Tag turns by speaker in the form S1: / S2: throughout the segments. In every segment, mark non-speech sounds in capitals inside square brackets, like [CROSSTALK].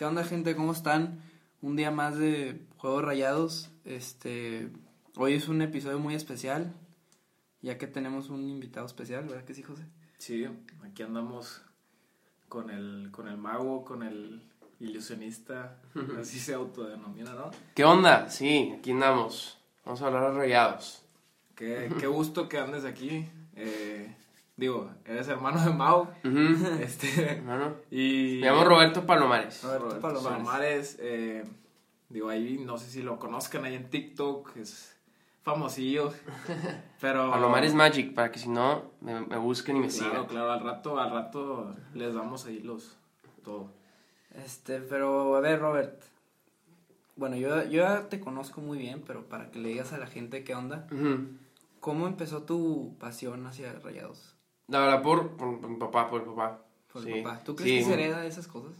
S1: ¿Qué onda, gente? ¿Cómo están? Un día más de Juegos Rayados. Este, hoy es un episodio muy especial, ya que tenemos un invitado especial, ¿verdad que sí, José?
S2: Sí, aquí andamos con el, con el mago, con el ilusionista, [LAUGHS] así se autodenomina, ¿no?
S3: ¿Qué onda? Sí, aquí andamos. Vamos a hablar de rayados.
S2: Qué, qué gusto que andes aquí. Eh, digo, eres hermano de Mau. [LAUGHS] Este,
S3: Hermano.
S2: y
S3: Me llamo Roberto Palomares.
S1: Roberto
S2: Roberto
S1: Palomares.
S2: Palomares, eh, digo, ahí no sé si lo conozcan ahí en TikTok, es famosillo. [LAUGHS] Pero.
S3: Palomares Magic, para que si no, me, me busquen y me
S2: Claro,
S3: sigan.
S2: claro, al rato, al rato les damos ahí los. Todo.
S1: Este, pero a ver, Robert. Bueno, yo, yo ya te conozco muy bien, pero para que le digas a la gente qué onda. ¿cómo empezó tu pasión hacia Rayados?
S3: La verdad, por, por, por mi papá, por el papá.
S1: Por
S3: Sí.
S1: papá. ¿Tú crees
S3: Sí.
S1: que se hereda esas cosas?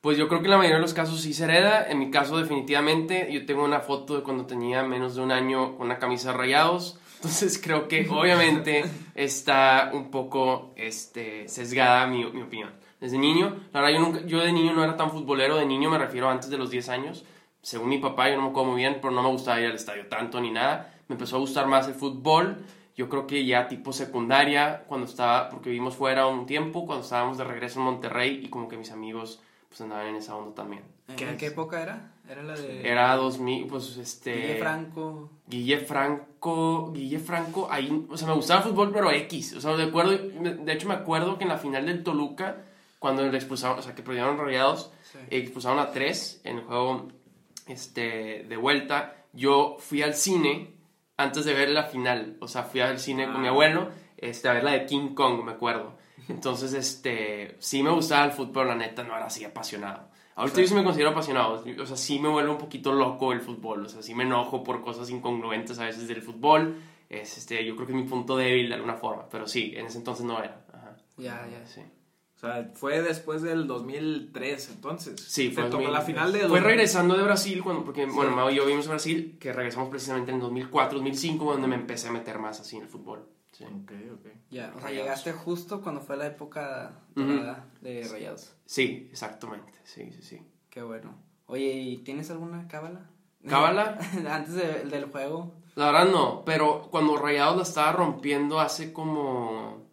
S3: Pues yo creo que en la mayoría de los casos sí se hereda. En mi caso, definitivamente. Yo tengo una foto de cuando tenía menos de un año con una camisa de rayados. [LAUGHS] Entonces creo que obviamente [LAUGHS] está un poco este, sesgada mi, mi opinión. Desde niño, la verdad yo, nunca, yo de niño no era tan futbolero. De niño me refiero a antes de los 10 años. Según mi papá, yo no me acuerdo muy bien, pero no me gustaba ir al estadio tanto ni nada. Me empezó a gustar más el fútbol. Yo creo que ya tipo secundaria, cuando estaba, porque vivimos fuera un tiempo, cuando estábamos de regreso en Monterrey y como que mis amigos pues andaban en esa onda también.
S1: ¿En
S2: ¿Qué
S1: época era? Era la de
S3: Era 2000, pues este...
S1: Guille Franco.
S3: Guille Franco, Guille Franco, ahí, o sea, me gustaba el fútbol, pero X, o sea, de acuerdo, de hecho me acuerdo que en la final del Toluca, cuando le expulsaron, o sea, que perdieron rayados,
S1: Sí.
S3: expulsaron a tres en el juego, este, de vuelta, yo fui al cine antes de ver la final, o sea, fui al cine con mi
S2: Ah.
S3: abuelo, este, a ver la de King Kong, me acuerdo, entonces, este, sí me gustaba el fútbol, la neta, no era así apasionado. Ahorita yo sí me considero apasionado, o sea, sí me vuelve un poquito loco el fútbol, o sea, sí me enojo por cosas incongruentes a veces del fútbol, es, este, yo creo que es mi punto débil de alguna forma, pero sí, en ese entonces no era. Ajá.
S1: Ya, ya.
S3: Sí,
S2: O sea, fue después del 2003, entonces.
S3: sí fue,
S2: tocó
S3: 2000.
S2: la final de.
S3: Fue
S2: 2000.
S3: regresando de Brasil, cuando, porque, bueno, Mau y yo vimos a Brasil, que regresamos precisamente en 2004, 2005, donde me empecé a meter más así en el fútbol. Sí.
S2: Ok, ok.
S1: Ya, o sea, llegaste justo cuando fue la época
S3: Ujú.
S1: dorada de Rayados.
S3: Sí, exactamente, sí, sí, sí.
S1: Qué bueno. Oye, ¿y tienes alguna cábala?
S3: ¿Cábala? [LAUGHS]
S1: Antes de- del juego.
S3: La verdad no, pero cuando Rayados la estaba rompiendo hace como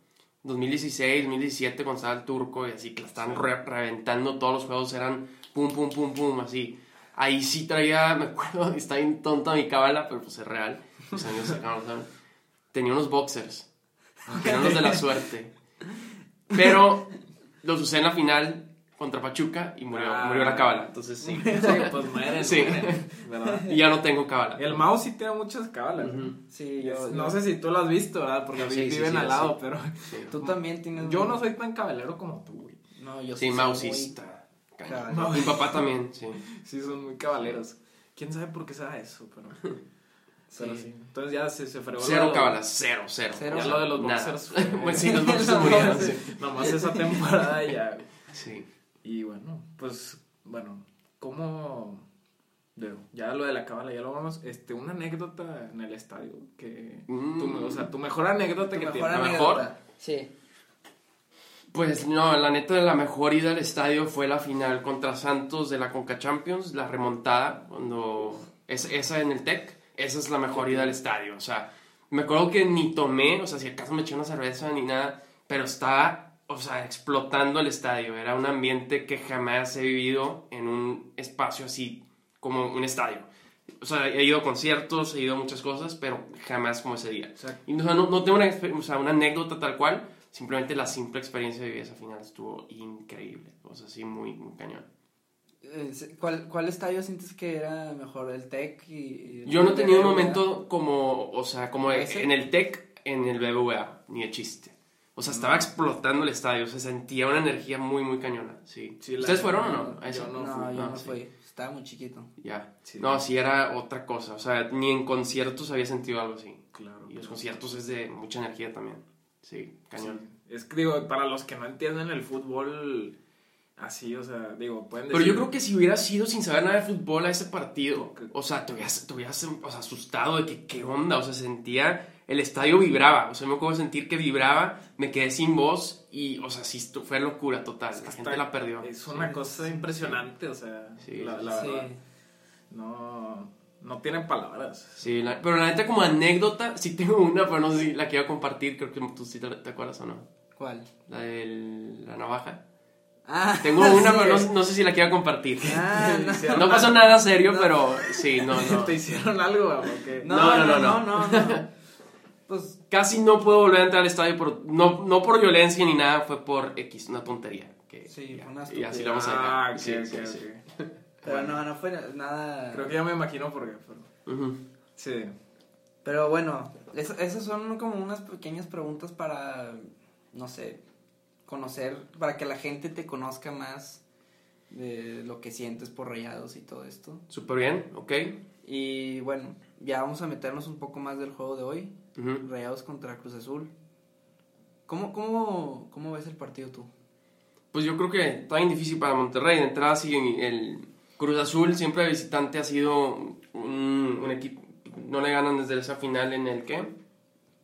S3: 2016, 2017, cuando estaba el turco y así, que la estaban re- reventando, todos los juegos eran pum, pum, pum, pum, así. Ahí sí traía, [LAUGHS] me acuerdo, está bien tonta mi cábala, pero pues es real. Mis amigos saben. Tenía unos boxers, que eran los de la suerte. Pero [LAUGHS] los usé en la final contra Pachuca y murió,
S2: Ah.
S3: murió la cábala, entonces sí. [LAUGHS]
S2: Sí, pues mueren,
S3: Sí.
S2: mueren, ¿verdad?
S3: Y ya no tengo cábala.
S2: El mouse sí tiene muchas cábalas.
S1: Sí, yo.
S2: No
S1: yo-
S2: sé si tú lo has visto, ¿verdad? Porque
S3: Sí, sí,
S2: viven
S3: sí,
S2: al
S3: sí.
S2: lado, pero
S3: Sí.
S1: Tú también tienes.
S2: yo
S1: un-
S2: no soy tan cabalero como tú, güey.
S1: No, yo
S3: Sí,
S1: soy
S3: mausista.
S1: muy
S3: Cañón.
S1: cabal.
S3: Mi papá también, [LAUGHS] sí.
S2: Sí, son muy cabaleros. ¿Quién sabe por qué sea eso? Pero, [LAUGHS] pero
S1: Sí.
S2: sí. Entonces ya se, se fregó.
S3: Cero cábalas, cero, cero.
S1: Cero.
S2: Ya lo de los boxers. fue-
S3: Pues sí, los boxers murieron, sí.
S2: Nomás esa temporada ya. güey.
S3: Sí.
S2: Y bueno, pues, bueno, ¿cómo...? digo, ya lo de la cábala, ya lo vamos. Este, una anécdota en el estadio que...
S3: Mm.
S2: tu- o sea, tu mejor anécdota
S1: Tu
S2: que tienes.
S3: ¿La
S1: anécdota.
S3: mejor?
S1: Sí.
S3: Pues no, la neta, la mejor ida al estadio fue la final contra Santos de la Conca Champions, la remontada, cuando. Es, esa en el Tec, esa es la mejor ida al estadio. O sea, me acuerdo que ni tomé, o sea, si acaso me eché una cerveza ni nada, pero estaba, o sea, explotando el estadio. Era un ambiente que jamás he vivido en un espacio así como un estadio. O sea, he ido a conciertos, he ido a muchas cosas, pero jamás como ese día.
S2: O sea,
S3: Y, o sea, no, no tengo una, o sea, una anécdota tal cual, simplemente la simple experiencia de vivir esa final estuvo increíble. O sea, sí, muy, muy cañón.
S1: Eh, ¿Cuál, ¿Cuál estadio sientes que era mejor? ¿El TEC? Y, y
S3: Yo no he tenido un momento como, o sea, como
S1: ¿Ese?
S3: en el TEC, en el BBVA, ni de chiste. O sea, estaba explotando el estadio, se sentía una energía muy, muy cañona, sí. ¿Ustedes fueron o no? A
S2: yo
S3: eso?
S1: No,
S2: no fui.
S1: yo
S3: Ah,
S1: no
S3: sí.
S1: fui. Estaba muy chiquito.
S3: Ya.
S2: Sí.
S3: No, sí era otra cosa. O sea, ni en conciertos había sentido algo así.
S2: Claro.
S3: Y los conciertos es de mucha energía también. Sí, cañón.
S2: Sí. Es que digo, para los que no entienden el fútbol así, o sea, digo, pueden
S3: Pero
S2: decir...
S3: yo creo que si hubieras ido sin saber nada de fútbol a ese partido, o sea, te hubieras, te hubieras o sea, asustado de que qué onda, o sea, sentía el estadio vibraba. O sea, me acuerdo sentir que vibraba, me quedé sin voz y, o sea, sí, fue locura total. La gente la perdió.
S2: Es una cosa impresionante, o sea,
S3: Sí,
S2: la,
S3: sí,
S2: la
S1: Sí.
S2: verdad. No, no tienen palabras.
S3: Sí, la- pero la neta como anécdota, sí tengo una, pero no sé si la quiero compartir, creo que tú sí te, te acuerdas o no.
S1: ¿Cuál?
S3: La de la navaja.
S1: Ah,
S3: Tengo una,
S1: sí.
S3: pero no, no sé si la quiero compartir.
S1: Ah, no. [LAUGHS]
S3: No pasó nada serio,
S1: No.
S3: pero sí, no, no. [LAUGHS]
S2: ¿Te hicieron algo? ¿O qué?
S1: No,
S3: No,
S1: no,
S3: no,
S1: no,
S3: no.
S1: no, no. [LAUGHS] Pues
S3: Casi no puedo volver a entrar al estadio, por, no, no por violencia ni nada, fue por X, una tontería. Que,
S1: Sí,
S3: ya,
S1: una
S3: y así la vamos a dejar.
S2: Ah, ok,
S3: Sí,
S2: ok,
S3: sí. [LAUGHS]
S1: Pero no, no fue nada.
S2: Creo que ya me imagino por qué. pero-. Sí.
S1: Pero bueno, es- esas son como unas pequeñas preguntas para, no sé, conocer, para que la gente te conozca más de lo que sientes por rayados y todo esto.
S3: Súper bien, ok.
S1: Y bueno, ya vamos a meternos un poco más del juego de hoy. Rayados contra Cruz Azul. ¿Cómo, cómo, cómo ves el partido tú?
S3: Pues yo creo que está bien difícil para Monterrey. De entrada, sí, el Cruz Azul siempre de visitante ha sido un, un equipo. No le ganan desde esa final en el que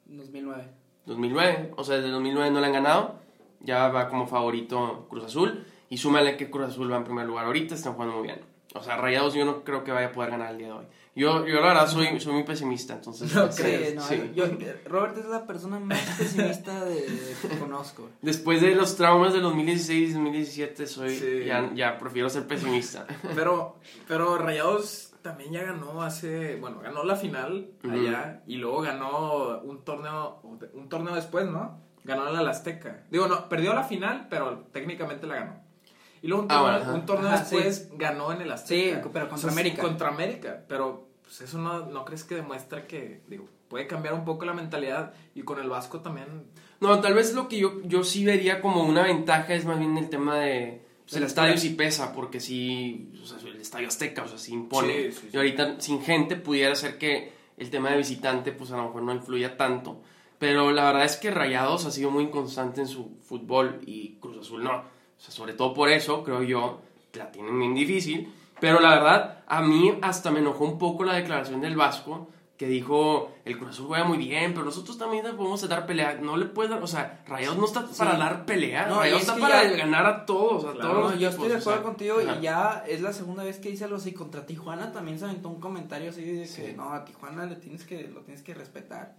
S1: 2009.
S3: 2009. O sea, desde 2009 no le han ganado. Ya va como favorito Cruz Azul. Y súmale que Cruz Azul va en primer lugar ahorita. Están jugando muy bien. O sea, Rayados yo no creo que vaya a poder ganar el día de hoy. Yo, yo la verdad soy, soy muy pesimista. Entonces,
S2: No crees,
S1: no,
S3: sí.
S1: yo- Robert es la persona más pesimista de, que conozco.
S3: Después de los traumas del 2016 y 2017, soy,
S2: Sí.
S3: ya, ya prefiero ser pesimista.
S2: Pero, [LAUGHS] pero Rayados también ya ganó hace, bueno, ganó la final allá y luego ganó un torneo, un torneo después, ¿no? Ganó la Azteca. Digo, no, perdió la final, pero técnicamente la ganó. Y luego un
S3: Ah,
S2: torneo,
S3: bueno, ajá.
S2: un torneo
S1: Ajá,
S2: después ganó en el Azteca.
S1: Sí, pero contra
S2: O sea,
S1: América.
S2: Contra América, pero pues eso no, no crees que demuestra que, digo, puede cambiar un poco la mentalidad y con el Vasco también.
S3: No, tal vez lo que yo, yo sí vería como una ventaja es más bien el tema de... Pues el
S1: La
S3: estadio sí pesa, porque sí, o sea, el estadio azteca, o sea, sí impone.
S2: Sí, sí, sí.
S3: Y ahorita sin gente pudiera ser que el tema de visitante, pues a lo mejor no influya tanto. Pero la verdad es que Rayados ha sido muy inconstante en su fútbol y Cruz Azul no. Sea, sobre todo por eso, creo yo, la tienen bien difícil. Pero la verdad, a mí hasta me enojó un poco la declaración del Vasco, que dijo, el Cruz Azul juega muy bien, pero nosotros también le podemos dar pelea. No le puedes dar, o sea, Rayados no está para dar pelea,
S1: No,
S3: Rayados está para
S1: ya-
S3: ganar a todos, a
S2: Claro,
S3: todos los
S1: yo estoy de
S3: o
S1: acuerdo
S3: sea,
S1: contigo
S3: ajá.
S1: y ya es la segunda vez que dice algo así contra Tijuana también se aventó un comentario así de que
S3: Sí.
S1: no a Tijuana le tienes que lo tienes que respetar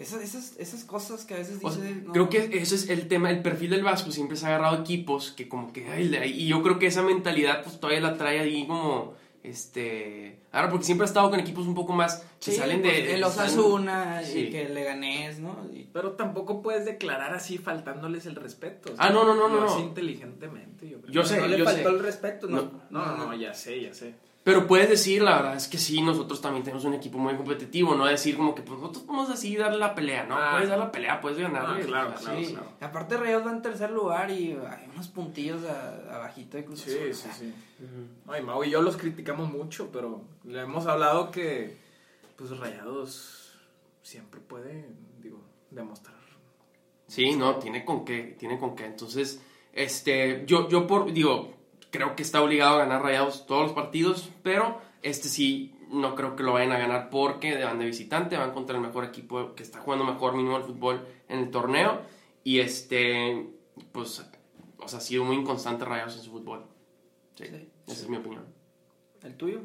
S1: esas esas esas cosas que a veces
S3: O sea,
S1: dice no,
S3: Creo que eso es el tema, el perfil del Vasco siempre se ha agarrado equipos que como que, ay, y yo creo que esa mentalidad pues todavía la trae ahí como, este, ahora porque siempre ha estado con equipos un poco más que
S1: sí,
S3: salen
S1: pues,
S3: de...
S1: el Osasuna
S3: Sí.
S1: y que le ganés no Y-
S2: Pero tampoco puedes declarar así faltándoles el respeto. o
S3: Ah, no, no, no, no, no.
S2: inteligentemente, yo creo.
S3: Yo sé,
S1: no le
S3: yo
S1: faltó
S3: sé.
S1: el respeto no
S2: No, no, no, ya sé, ya sé.
S3: Pero puedes decir, la verdad es que sí, nosotros también tenemos un equipo muy competitivo, no decir como que pues nosotros podemos así darle la pelea, ¿no?
S2: Ah.
S3: puedes dar la pelea, puedes ganarle.
S2: Ah, claro, claro.
S1: sí. aparte Rayados va en tercer lugar y hay unos puntillos a- abajito de Cruz
S2: Sí, sí, sí. Ay, Mau y yo los criticamos mucho, pero le hemos hablado que, pues, Rayados siempre puede, digo, demostrar.
S3: Sí, no, tiene con qué, tiene con qué. Entonces, este, yo, yo por, digo, creo que está obligado a ganar Rayados todos los partidos, pero este sí, no creo que lo vayan a ganar porque van de visitante, van contra el mejor equipo que está jugando mejor mínimo el fútbol en el torneo y este, pues, o sea, ha sido muy inconstante Rayados en su fútbol. Sí,
S1: Sí.
S3: esa es mi opinión.
S1: el tuyo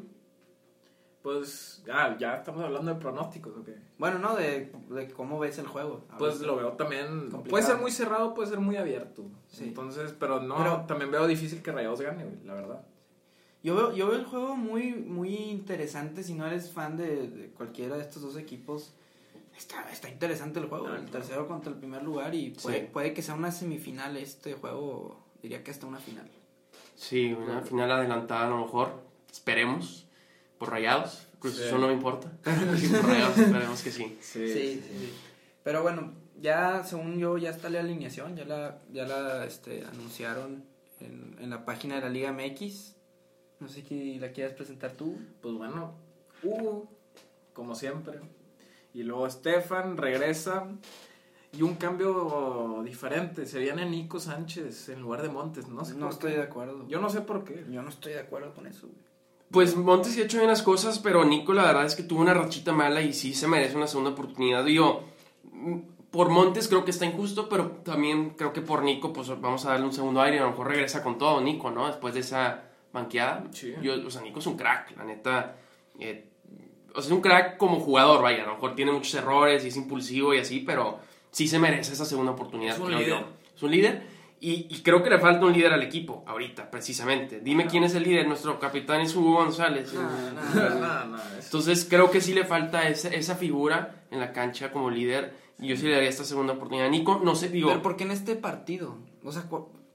S2: Pues, ah, ya estamos hablando de pronósticos, ¿o qué?
S1: bueno no de, de cómo ves el juego A
S2: Pues lo veo también.
S1: Complicado.
S2: Puede ser muy cerrado, puede ser muy abierto.
S1: Sí.
S2: Entonces, pero no,
S1: Pero-
S2: también veo difícil que Rayados gane, güey, la verdad.
S1: Yo veo, yo veo el juego muy, muy interesante. Si no eres fan de, de cualquiera de estos dos equipos, está, está interesante el juego.
S2: Ah,
S1: el tercero contra el primer lugar. Y puede,
S3: Sí.
S1: puede que sea una semifinal este juego. Diría que hasta una final.
S3: Sí, una final adelantada a lo mejor, esperemos, por Rayados. Cruz
S2: Sí.
S3: Azul no me importa. Sí, [LAUGHS] por Rayados esperemos que sí.
S1: Sí, sí, sí. Pero bueno, ya según yo, ya está la alineación. Ya la, ya la este, anunciaron en, en la página de la Liga MX. No sé si la quieras presentar tú.
S2: Pues bueno, Hugo, como siempre. Y luego Stefan regresa. Y un cambio diferente. Se viene Nico Sánchez en lugar de Montes. No sé
S1: No estoy
S2: qué.
S1: de acuerdo.
S2: Yo no sé por qué.
S1: Yo no estoy de acuerdo con eso. güey.
S3: Pues Montes sí ha hecho bien las cosas, pero Nico la verdad es que tuvo una rachita mala y sí se merece una segunda oportunidad. Digo, mm, por Montes creo que está injusto, pero también creo que por Nico, pues vamos a darle un segundo aire y a lo mejor regresa con todo Nico, ¿no? Después de esa banqueada.
S2: Sí.
S3: Yo, o sea, Nico es un crack, la neta. eh, o sea, es un crack como jugador, vaya, a lo mejor tiene muchos errores y es impulsivo y así, pero sí se merece esa segunda oportunidad.
S2: Es un
S3: creo
S2: líder.
S3: yo. Es un líder. Y, y creo que le falta un líder al equipo, ahorita, precisamente. Dime quién es el líder. Nuestro capitán es Hugo González.
S1: No,
S2: No,
S1: no,
S2: no, no, es-
S3: Entonces creo que sí le falta esa, esa figura en la cancha como líder. Y yo sí le daría esta segunda oportunidad. Nico, no sé, digo.
S1: Pero ¿por qué en este partido? O sea,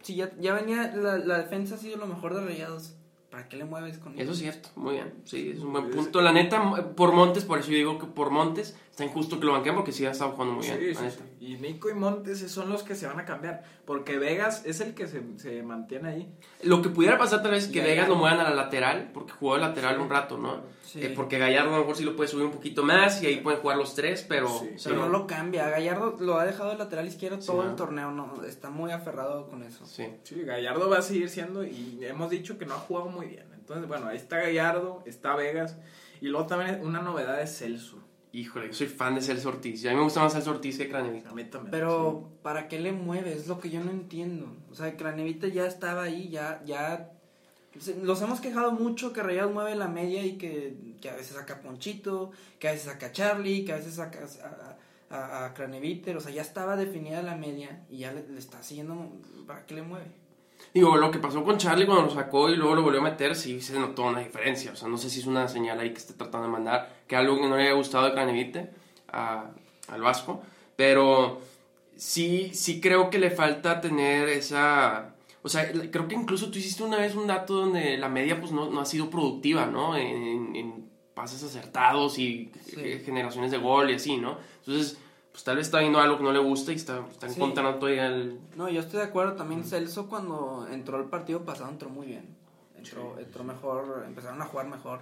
S1: si ya, ya venía, la, la defensa ha sido lo mejor de Rayados, ¿para qué le mueves con
S3: Eso es cierto, muy bien. Sí, es un buen punto. La neta, por Montes, por eso yo digo que por Montes está injusto que lo banqueen porque sí ha estado jugando muy bien.
S2: Sí,
S3: la
S2: sí, sí. Y Nico y Montes son los que se van a cambiar. Porque Vegas es el que se, se mantiene ahí.
S3: Lo que pudiera pasar tal vez es que Vegas lo muevan a la lateral, porque jugó de lateral un rato, ¿no?
S1: Sí.
S3: Eh, porque Gallardo a lo mejor sí lo puede subir un poquito más y ahí pueden jugar los tres, pero...
S2: Sí,
S1: Pero
S3: pero-
S1: no lo cambia. Gallardo lo ha dejado de lateral izquierdo todo
S3: ¿no?
S1: el torneo. No, está muy aferrado con eso.
S3: Sí.
S2: Sí, Gallardo va a seguir siendo. Y hemos dicho que no ha jugado muy bien. Entonces, bueno, ahí está Gallardo, está Vegas. Y luego también una novedad es Celso.
S3: Híjole, yo soy fan de Celso Ortiz. Y a mí me gusta más Celso Ortiz que Cranevita.
S2: A mí también.
S1: Pero, ¿para qué le mueves? Es lo que yo no entiendo. O sea, Cranevita ya estaba ahí, ya, ya... Los hemos quejado mucho que Rayados mueve la media y que, que a veces saca a Ponchito, que a veces saca a Charlie, que a veces saca a, a, a Craneviter. O sea, ya estaba definida la media y ya le, le está siguiendo... ¿Para qué le mueve?
S3: Digo, lo que pasó con Charlie cuando lo sacó y luego lo volvió a meter, sí se notó una diferencia. O sea, no sé si es una señal ahí que esté tratando de mandar, que algo que no le haya gustado de Cranevite a- al Vasco. Pero sí, sí creo que le falta tener esa... O sea, creo que incluso tú hiciste una vez un dato donde la media pues no, no ha sido productiva, ¿no? En, en pases acertados y
S1: Sí.
S3: eh, generaciones de gol y así, ¿no? Entonces, pues tal vez está viendo algo que no le gusta y está, está
S1: Sí.
S3: encontrando todavía el...
S1: No, yo estoy de acuerdo. También Celso cuando entró el partido pasado entró muy bien. Entró,
S2: Sí,
S1: entró mejor, empezaron a jugar mejor.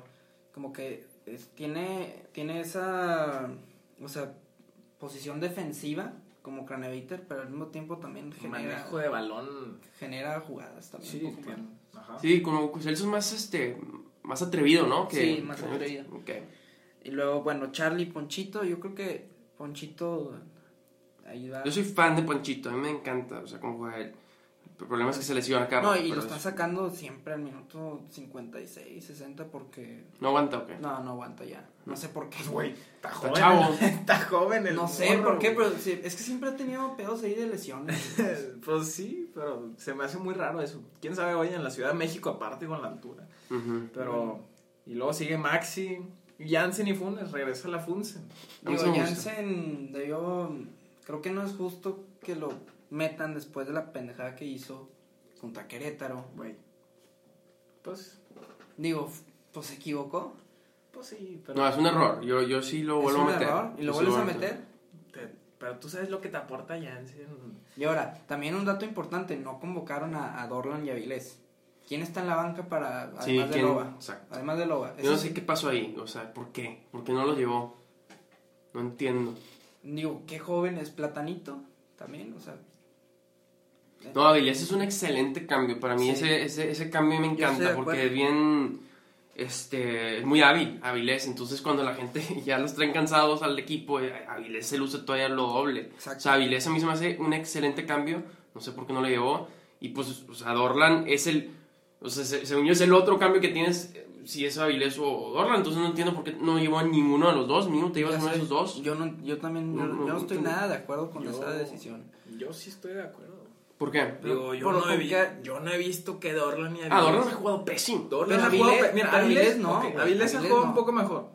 S1: Como que es- tiene, tiene esa, o sea, posición defensiva como Craneviter, pero al mismo tiempo también genera,
S2: Manejo de balón.
S1: genera jugadas también.
S2: Sí,
S1: un poco
S2: tiene-
S1: más.
S2: ajá.
S3: Sí, como Celso es más, este, más atrevido, ¿no?
S1: Sí, más atrevido.
S3: Ok.
S1: Y luego, bueno, Charlie Ponchito, yo creo que Ponchito va.
S3: Yo soy fan de Ponchito, a mí me encanta, o sea, cómo juega él. El problema es que se lesiona acá.
S1: No, y lo están sacando siempre al minuto 56, 60 porque...
S3: No aguanta, ok.
S1: No, no aguanta ya. No sé por qué.
S2: Güey, está
S3: Está
S2: joven.
S3: chavo. [LAUGHS]
S2: está joven el
S1: No sé
S2: morro,
S1: por qué, pero sí, es que siempre ha tenido pedos ahí de lesiones. [LAUGHS]
S2: Pues sí, pero se me hace muy raro eso. Quién sabe, oye, en la Ciudad de México, aparte con la altura. Pero. Y luego sigue Maxi, Jansen y Funes, regresa la Funsen.
S1: Digo. Jansen debió. Creo que no es justo que lo metan después de la pendejada que hizo contra Querétaro.
S2: Güey. Pues.
S1: Digo, pues se equivocó.
S2: Pues sí, pero.
S3: No, es un error. Yo, yo sí lo
S1: Es
S3: vuelvo
S1: un
S3: a meter.
S1: error. Y lo
S3: Yo
S1: vuelves a meter.
S2: te- pero tú sabes lo que te aporta Jansen.
S1: Y ahora, también un dato importante: no convocaron a, a Dorlan y a Vilés. ¿Quién está en la banca para. Además
S3: Sí,
S1: de. Loba?
S3: Exacto.
S1: Además de Loba.
S3: Yo no sé
S1: sí-
S3: qué pasó ahí, o sea, ¿por qué? ¿Por qué no lo llevó? No entiendo.
S1: Digo, qué joven es Platanito. También, o sea.
S3: No, Avilés es un excelente cambio. Para mí
S1: Sí.
S3: ese, ese, ese cambio me encanta porque es bien, este, es muy hábil, Avilés. Entonces cuando la gente [LAUGHS] ya los traen cansados al equipo, eh, Avilés se luce todavía lo doble.
S1: Exacto.
S3: O sea, Avilés a mí se me hace un excelente cambio. No sé por qué no le llevó. Y pues, o sea, Dorlan es el, o sea, se- según yo es el otro cambio que tienes, eh, si es Avilés o Dorlan. Entonces no entiendo por qué no llevó a ninguno de los dos. Mínimo te llevas
S1: Ya
S3: uno de esos dos.
S1: Yo, no, yo también yo,
S3: No, no,
S1: yo no estoy nada de acuerdo con
S2: Yo-
S1: esa decisión.
S2: Yo sí estoy de acuerdo.
S3: ¿Por qué?
S2: Digo, yo,
S1: por-
S2: no he, vi- yo no he visto que Dorlan y
S3: Ah, Dorlan ha jugado pésimo.
S2: Dorlan ha jugado
S1: Avilés-
S2: Mira, Avilés,
S1: Avilés no,
S2: ok,
S1: güey,
S2: Avilés ha
S1: Avilés
S2: jugado
S1: no.
S2: un poco mejor.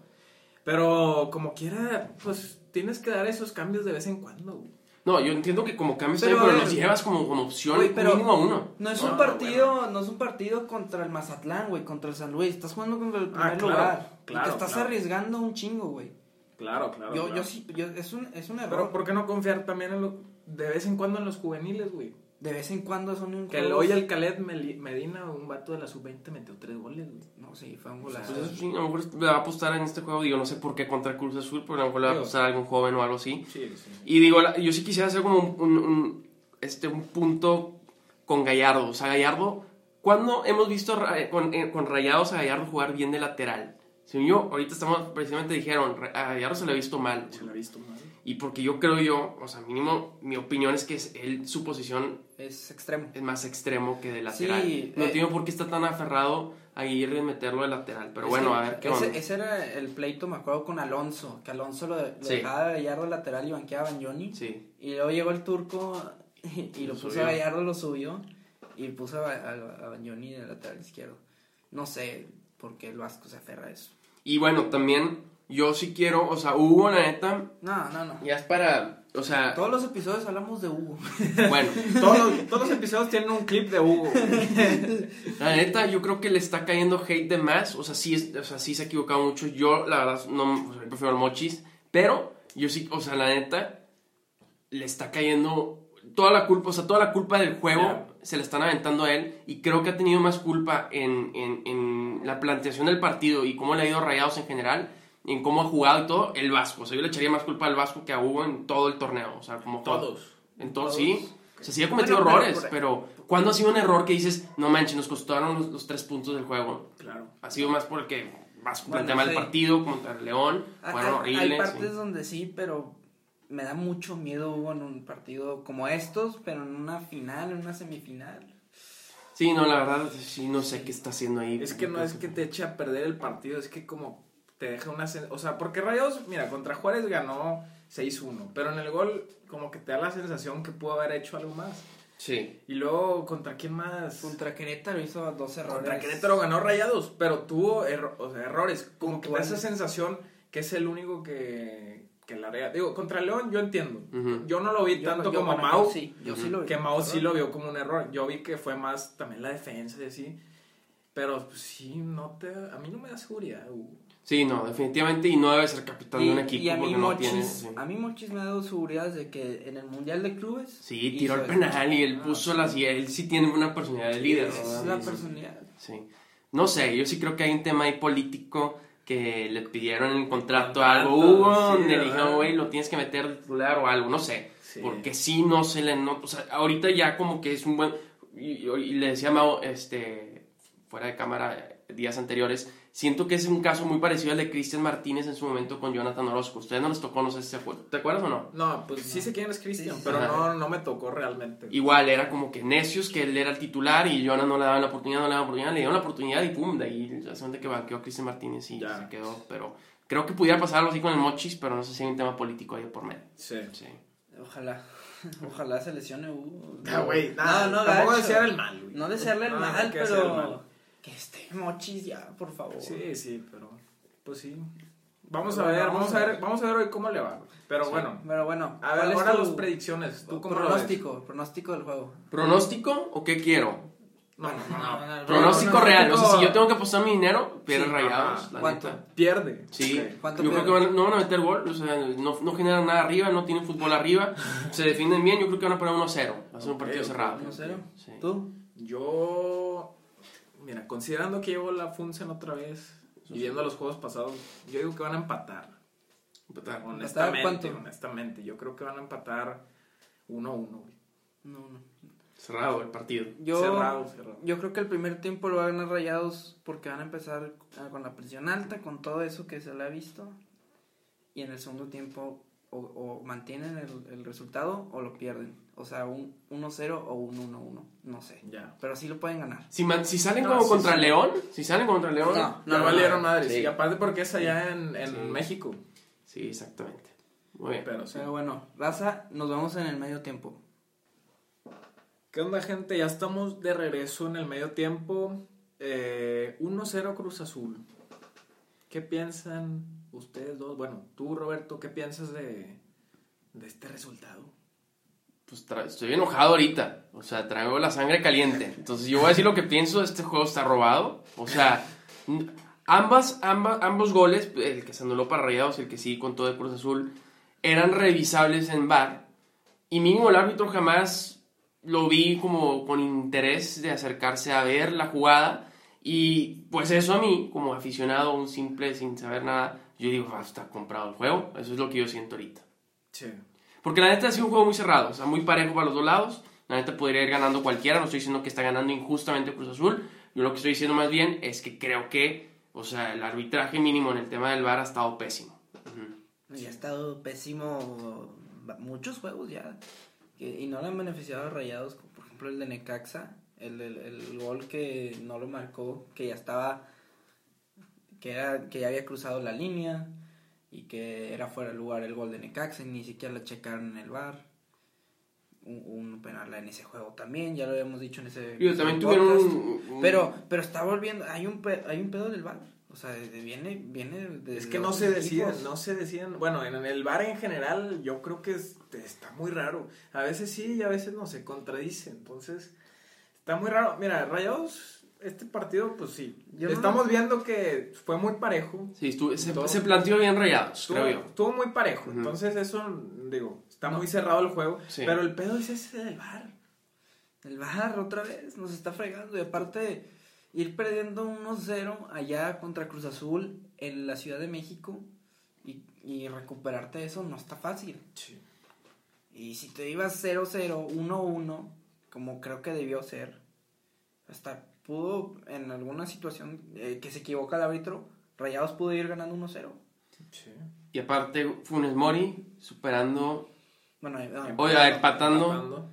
S2: Pero como quiera, pues tienes que dar esos cambios de vez en cuando. güey.
S3: No, yo entiendo que como cambios
S1: Pero, ver,
S3: los llevas como, como opción
S1: pero
S3: mínimo a uno.
S1: No es
S2: No,
S1: un partido, no es un partido contra el Mazatlán, güey, contra el San Luis. Estás jugando contra el primer
S2: Ah, claro,
S1: lugar. y te estás
S2: claro.
S1: arriesgando un chingo, güey.
S2: Claro, claro.
S1: yo,
S2: claro.
S1: yo sí, yo, es un, es un error.
S2: Pero ¿por qué no confiar también en lo- de vez en cuando en los juveniles, güey?
S1: De vez en cuando son un
S2: Que el, hoy el Meli- Medina, un vato de la sub-20, metió tres goles, güey.
S1: No, sí, fue un golazo.
S3: Pues eso sí, a lo mejor le va a apostar en este juego. Digo, no sé por qué contra Cruz Azul, pero a lo mejor le va a apostar a algún joven o algo así.
S2: Sí, sí.
S3: Y digo, yo sí quisiera hacer como un, un- un, este, un punto con Gallardo. O sea, Gallardo ¿Cuándo hemos visto ra- con, eh, con Rayados a Gallardo jugar bien de lateral? Según yo, ahorita estamos, precisamente dijeron, a Gallardo se le ha visto mal.
S2: Se lo he visto mal.
S3: Y porque yo creo yo, o sea, mínimo, mi opinión es que es él, su posición
S1: Es extremo.
S3: es más extremo que de lateral.
S1: Sí,
S3: no
S1: eh.
S3: entiendo por qué está tan aferrado a Aguirre meterlo de lateral. Pero bueno,
S1: que
S3: a ver qué
S1: ese,
S3: onda.
S1: ese era el pleito, me acuerdo, con Alonso. Que Alonso lo, lo
S3: Sí.
S1: dejaba a Gallardo lateral y banqueaba a Johnny.
S3: Sí.
S1: Y luego llegó el turco [LAUGHS] y, y lo
S3: Lo
S1: puso
S3: subió.
S1: a Gallardo, lo subió. Y puso a, a, a Bagnoni de lateral izquierdo. No sé por qué el Vasco se aferra a eso.
S3: Y bueno, también yo sí quiero, o sea, Hugo, la neta,
S1: No, no, no.
S3: ya es para, o sea,
S1: Todos los episodios hablamos de Hugo. [LAUGHS]
S3: bueno,
S2: Todos, los- todos los episodios tienen un clip de Hugo. [LAUGHS]
S3: la neta yo creo que le está cayendo hate de más, o sea, sí, es- o sea, sí se ha equivocado mucho. Yo, la verdad, no, o sea, prefiero el mochis, pero yo sí, o sea, la neta, le está cayendo toda la culpa, o sea, toda la culpa del juego se le están aventando a él y creo que ha tenido más culpa en, en, en la planteación del partido y cómo le ha ido rayados en general, en cómo ha jugado y todo, el Vasco. O sea, yo le echaría más culpa al Vasco que a Hugo en todo el torneo, o sea, como
S2: Todos.
S3: En todo,
S1: Todos.
S3: sí. O sea, sí ha cometido
S1: Bueno, pero
S3: errores,
S1: por-
S3: pero ¿cuándo ha sido un error que dices, no manches, nos costaron los, los tres puntos del juego?
S2: Claro.
S3: Ha sido más porque Vasco
S1: Bueno,
S3: plantea mal
S1: sí.
S3: el partido contra el León, fueron
S1: hay,
S3: horribles.
S1: hay partes
S3: sí.
S1: donde sí, pero me da mucho miedo Hugo en un partido como estos, pero en una final, en una semifinal.
S3: Sí, no, la verdad, sí, no sé qué está haciendo ahí.
S2: Es que no es que te eche a perder el partido, es que como te deja una... O sea, porque Rayados, mira, contra Juárez ganó 6-1, pero en el gol como que te da la sensación que pudo haber hecho algo más.
S3: Sí.
S2: Y luego, ¿contra quién más?
S1: Contra Querétaro hizo dos errores.
S2: Contra Querétaro ganó Rayados, pero tuvo erro- o sea, errores. Como que da esa sensación que es el único que, que la rega. Digo, contra León yo entiendo.
S3: Ujú.
S2: Yo no lo vi
S1: Yo-
S2: tanto
S1: yo-
S2: como
S1: bueno,
S2: Mau.
S1: yo sí, yo sí lo vi.
S2: Que Mao sí lo vio como un error. Yo vi que fue más también la defensa y así. Pero pues, sí, no te, a mí no me da seguridad. Hugo.
S3: Sí, no, definitivamente, y no debe ser capitán
S1: Y,
S3: de un equipo
S1: y a mí
S3: porque no tiene... sí.
S1: a mí Mochis me ha dado seguridad de que en el Mundial de Clubes
S3: Sí, tiró el penal y él
S1: Ah,
S3: puso las... Y él sí tiene una personalidad de líder,
S1: es la personalidad.
S3: Sí. No sé, yo sí creo que hay un tema ahí político que le pidieron en el contrato
S2: Contrato,
S3: algo. Hugo,
S2: sí,
S3: le dijeron, güey, lo tienes que meter de titular o algo, no sé.
S2: Sí.
S3: Porque sí no se le nota. O sea, ahorita ya como que es un buen. Y, y le decía a Mao, este, fuera de cámara, días anteriores, siento que es un caso muy parecido al de Cristian Martínez en su momento con Jonathan Orozco. Ustedes no les tocó, no sé si se acuerdan. ¿Te acuerdas o no?
S2: No, pues sí sé quién es Cristian,
S1: Sí,
S2: pero
S3: Ajá.
S2: no, no me tocó realmente.
S3: Igual, era como que necios que él era el titular y Jonathan no le daban la oportunidad, no le daban la oportunidad, le dieron la oportunidad y pum, de ahí ya se que banqueó a Cristian Martínez y
S2: Ya.
S3: se quedó. Pero creo que pudiera pasar algo así con el Mochis, pero no sé si hay un tema político ahí por medio.
S2: Sí.
S3: Sí.
S1: Ojalá. [LAUGHS] Ojalá se lesione Hugo.
S2: Ah, güey,
S1: no,
S2: nada,
S1: no,
S2: tampoco desear el mal, güey.
S1: No desearle el
S2: No, no
S1: mal, pero
S2: mal.
S1: Que esté Mochis ya, por favor.
S2: Sí, sí, pero pues sí. Vamos a
S1: Bueno,
S2: ver,
S1: vamos
S2: vamos
S1: a
S2: a ver,
S1: ver.
S2: vamos a ver hoy cómo le va. Pero
S3: Sí.
S2: bueno,
S1: Pero bueno,
S2: a ver,
S1: ¿cuál es
S2: ahora
S1: tu
S2: las predicciones. ¿Tú cómo lo ves?
S1: pronóstico, pronóstico del juego.
S3: ¿Pronóstico o qué quiero?
S2: No, no, no. no.
S3: Pronóstico
S2: Pronóstico-
S3: real. O sea, si yo tengo que apostar mi dinero, pierde
S2: Sí,
S3: rayados, la
S1: ¿Cuánto?
S3: neta.
S2: Pierde.
S3: Sí.
S1: ¿Cuánto
S3: yo creo que van- no van a meter gol, o sea, no, no generan nada arriba, no tienen fútbol arriba, se defienden bien, yo creo que van a poner 1-0, va a ser un
S2: Ok,
S3: partido cerrado.
S1: 1-0.
S3: Sí.
S1: ¿Tú?
S2: Yo, mira, considerando que llevo la Función otra vez y viendo los juegos pasados, yo digo que van a empatar.
S3: Empatar.
S2: Honestamente, honestamente, yo creo que van a empatar 1-1. güey.
S1: No, no.
S3: Cerrado el partido.
S1: Yo,
S2: Cerrado, cerrado.
S1: yo creo que el primer tiempo lo van a ganar Rayados porque van a empezar ah, con la presión alta, con todo eso que se le ha visto. Y en el segundo tiempo o, o mantienen el, el resultado o lo pierden. O sea, un 1-0 o un 1-1. No sé.
S2: Ya.
S1: Pero sí lo pueden ganar.
S3: Si, man- si salen
S2: No,
S3: como
S2: sí,
S3: contra
S2: sí.
S3: León, si salen contra León,
S1: No,
S2: Ya
S1: no,
S2: valieron madres.
S3: Sí.
S2: Y aparte porque es allá en, en
S3: Sí.
S2: México.
S3: Sí, exactamente. Muy bien.
S2: Pero sí.
S1: Pero bueno, Raza, nos vemos en el medio tiempo.
S2: ¿Qué onda, gente? Ya estamos de regreso en el medio tiempo. Eh, 1-0 Cruz Azul. ¿Qué piensan ustedes dos? Bueno, tú, Roberto, ¿qué piensas de, de este resultado?
S3: Pues estoy enojado ahorita. O sea, traigo la sangre caliente. Entonces yo voy a decir lo que pienso. Este juego está robado. O sea, ambas, ambas, ambos goles, el que se anuló para Rayados y el que sí con todo de Cruz Azul, eran revisables en VAR. Y mínimo el árbitro jamás lo vi como con interés de acercarse a ver la jugada. Y pues eso a mí, como aficionado, un simple sin saber nada, yo digo, ah, está comprado el juego. Eso es lo que yo siento ahorita.
S2: Sí.
S3: Porque la neta ha sido un juego muy cerrado, o sea, muy parejo para los dos lados. La neta podría ir ganando cualquiera, no estoy diciendo que está ganando injustamente Cruz Azul. Yo lo que estoy diciendo más bien es que creo que, o sea, el arbitraje mínimo en el tema del VAR ha estado pésimo. Ujú.
S1: Y ha estado pésimo muchos juegos ya. y no le han beneficiado a Rayados, como por ejemplo el de Necaxa. El, el, el gol que no lo marcó, que ya estaba. Que, era, que ya había cruzado la línea. Y que era fuera de lugar el gol de Necaxa. Y ni siquiera lo checaron en el bar. Un, un penal en ese juego también, ya lo habíamos dicho en ese.
S3: También tuvieron un, un-
S1: Pero, pero está volviendo. Hay un, hay un pedo del bar. O sea, de- viene, viene de.
S2: Es que no se deciden, no se deciden. Bueno, en el bar en general yo creo que es- está muy raro. A veces sí y a veces no, se contradice. Entonces, está muy raro. Mira, Rayados, este partido, pues sí.
S1: Yo no-
S2: Estamos viendo que fue muy parejo.
S3: Sí, estuvo- se,
S2: Todo.
S3: se planteó bien rayados,
S2: Estuvo,
S3: creo yo.
S2: estuvo muy parejo. Entonces, eso, digo, está muy cerrado el juego.
S3: Sí.
S2: Pero el pedo es ese del bar.
S1: El bar otra vez nos está fregando. Y aparte, ir perdiendo 1-0 allá contra Cruz Azul en la Ciudad de México y, y recuperarte de eso no está fácil. Y si te ibas 0-0, 1-1, como creo que debió ser, hasta pudo en alguna situación eh, que se equivoca el árbitro, Rayados pudo ir ganando 1-0.
S3: Y aparte, Funes Mori superando,
S1: Bueno, eh, no,
S3: Oye, empatando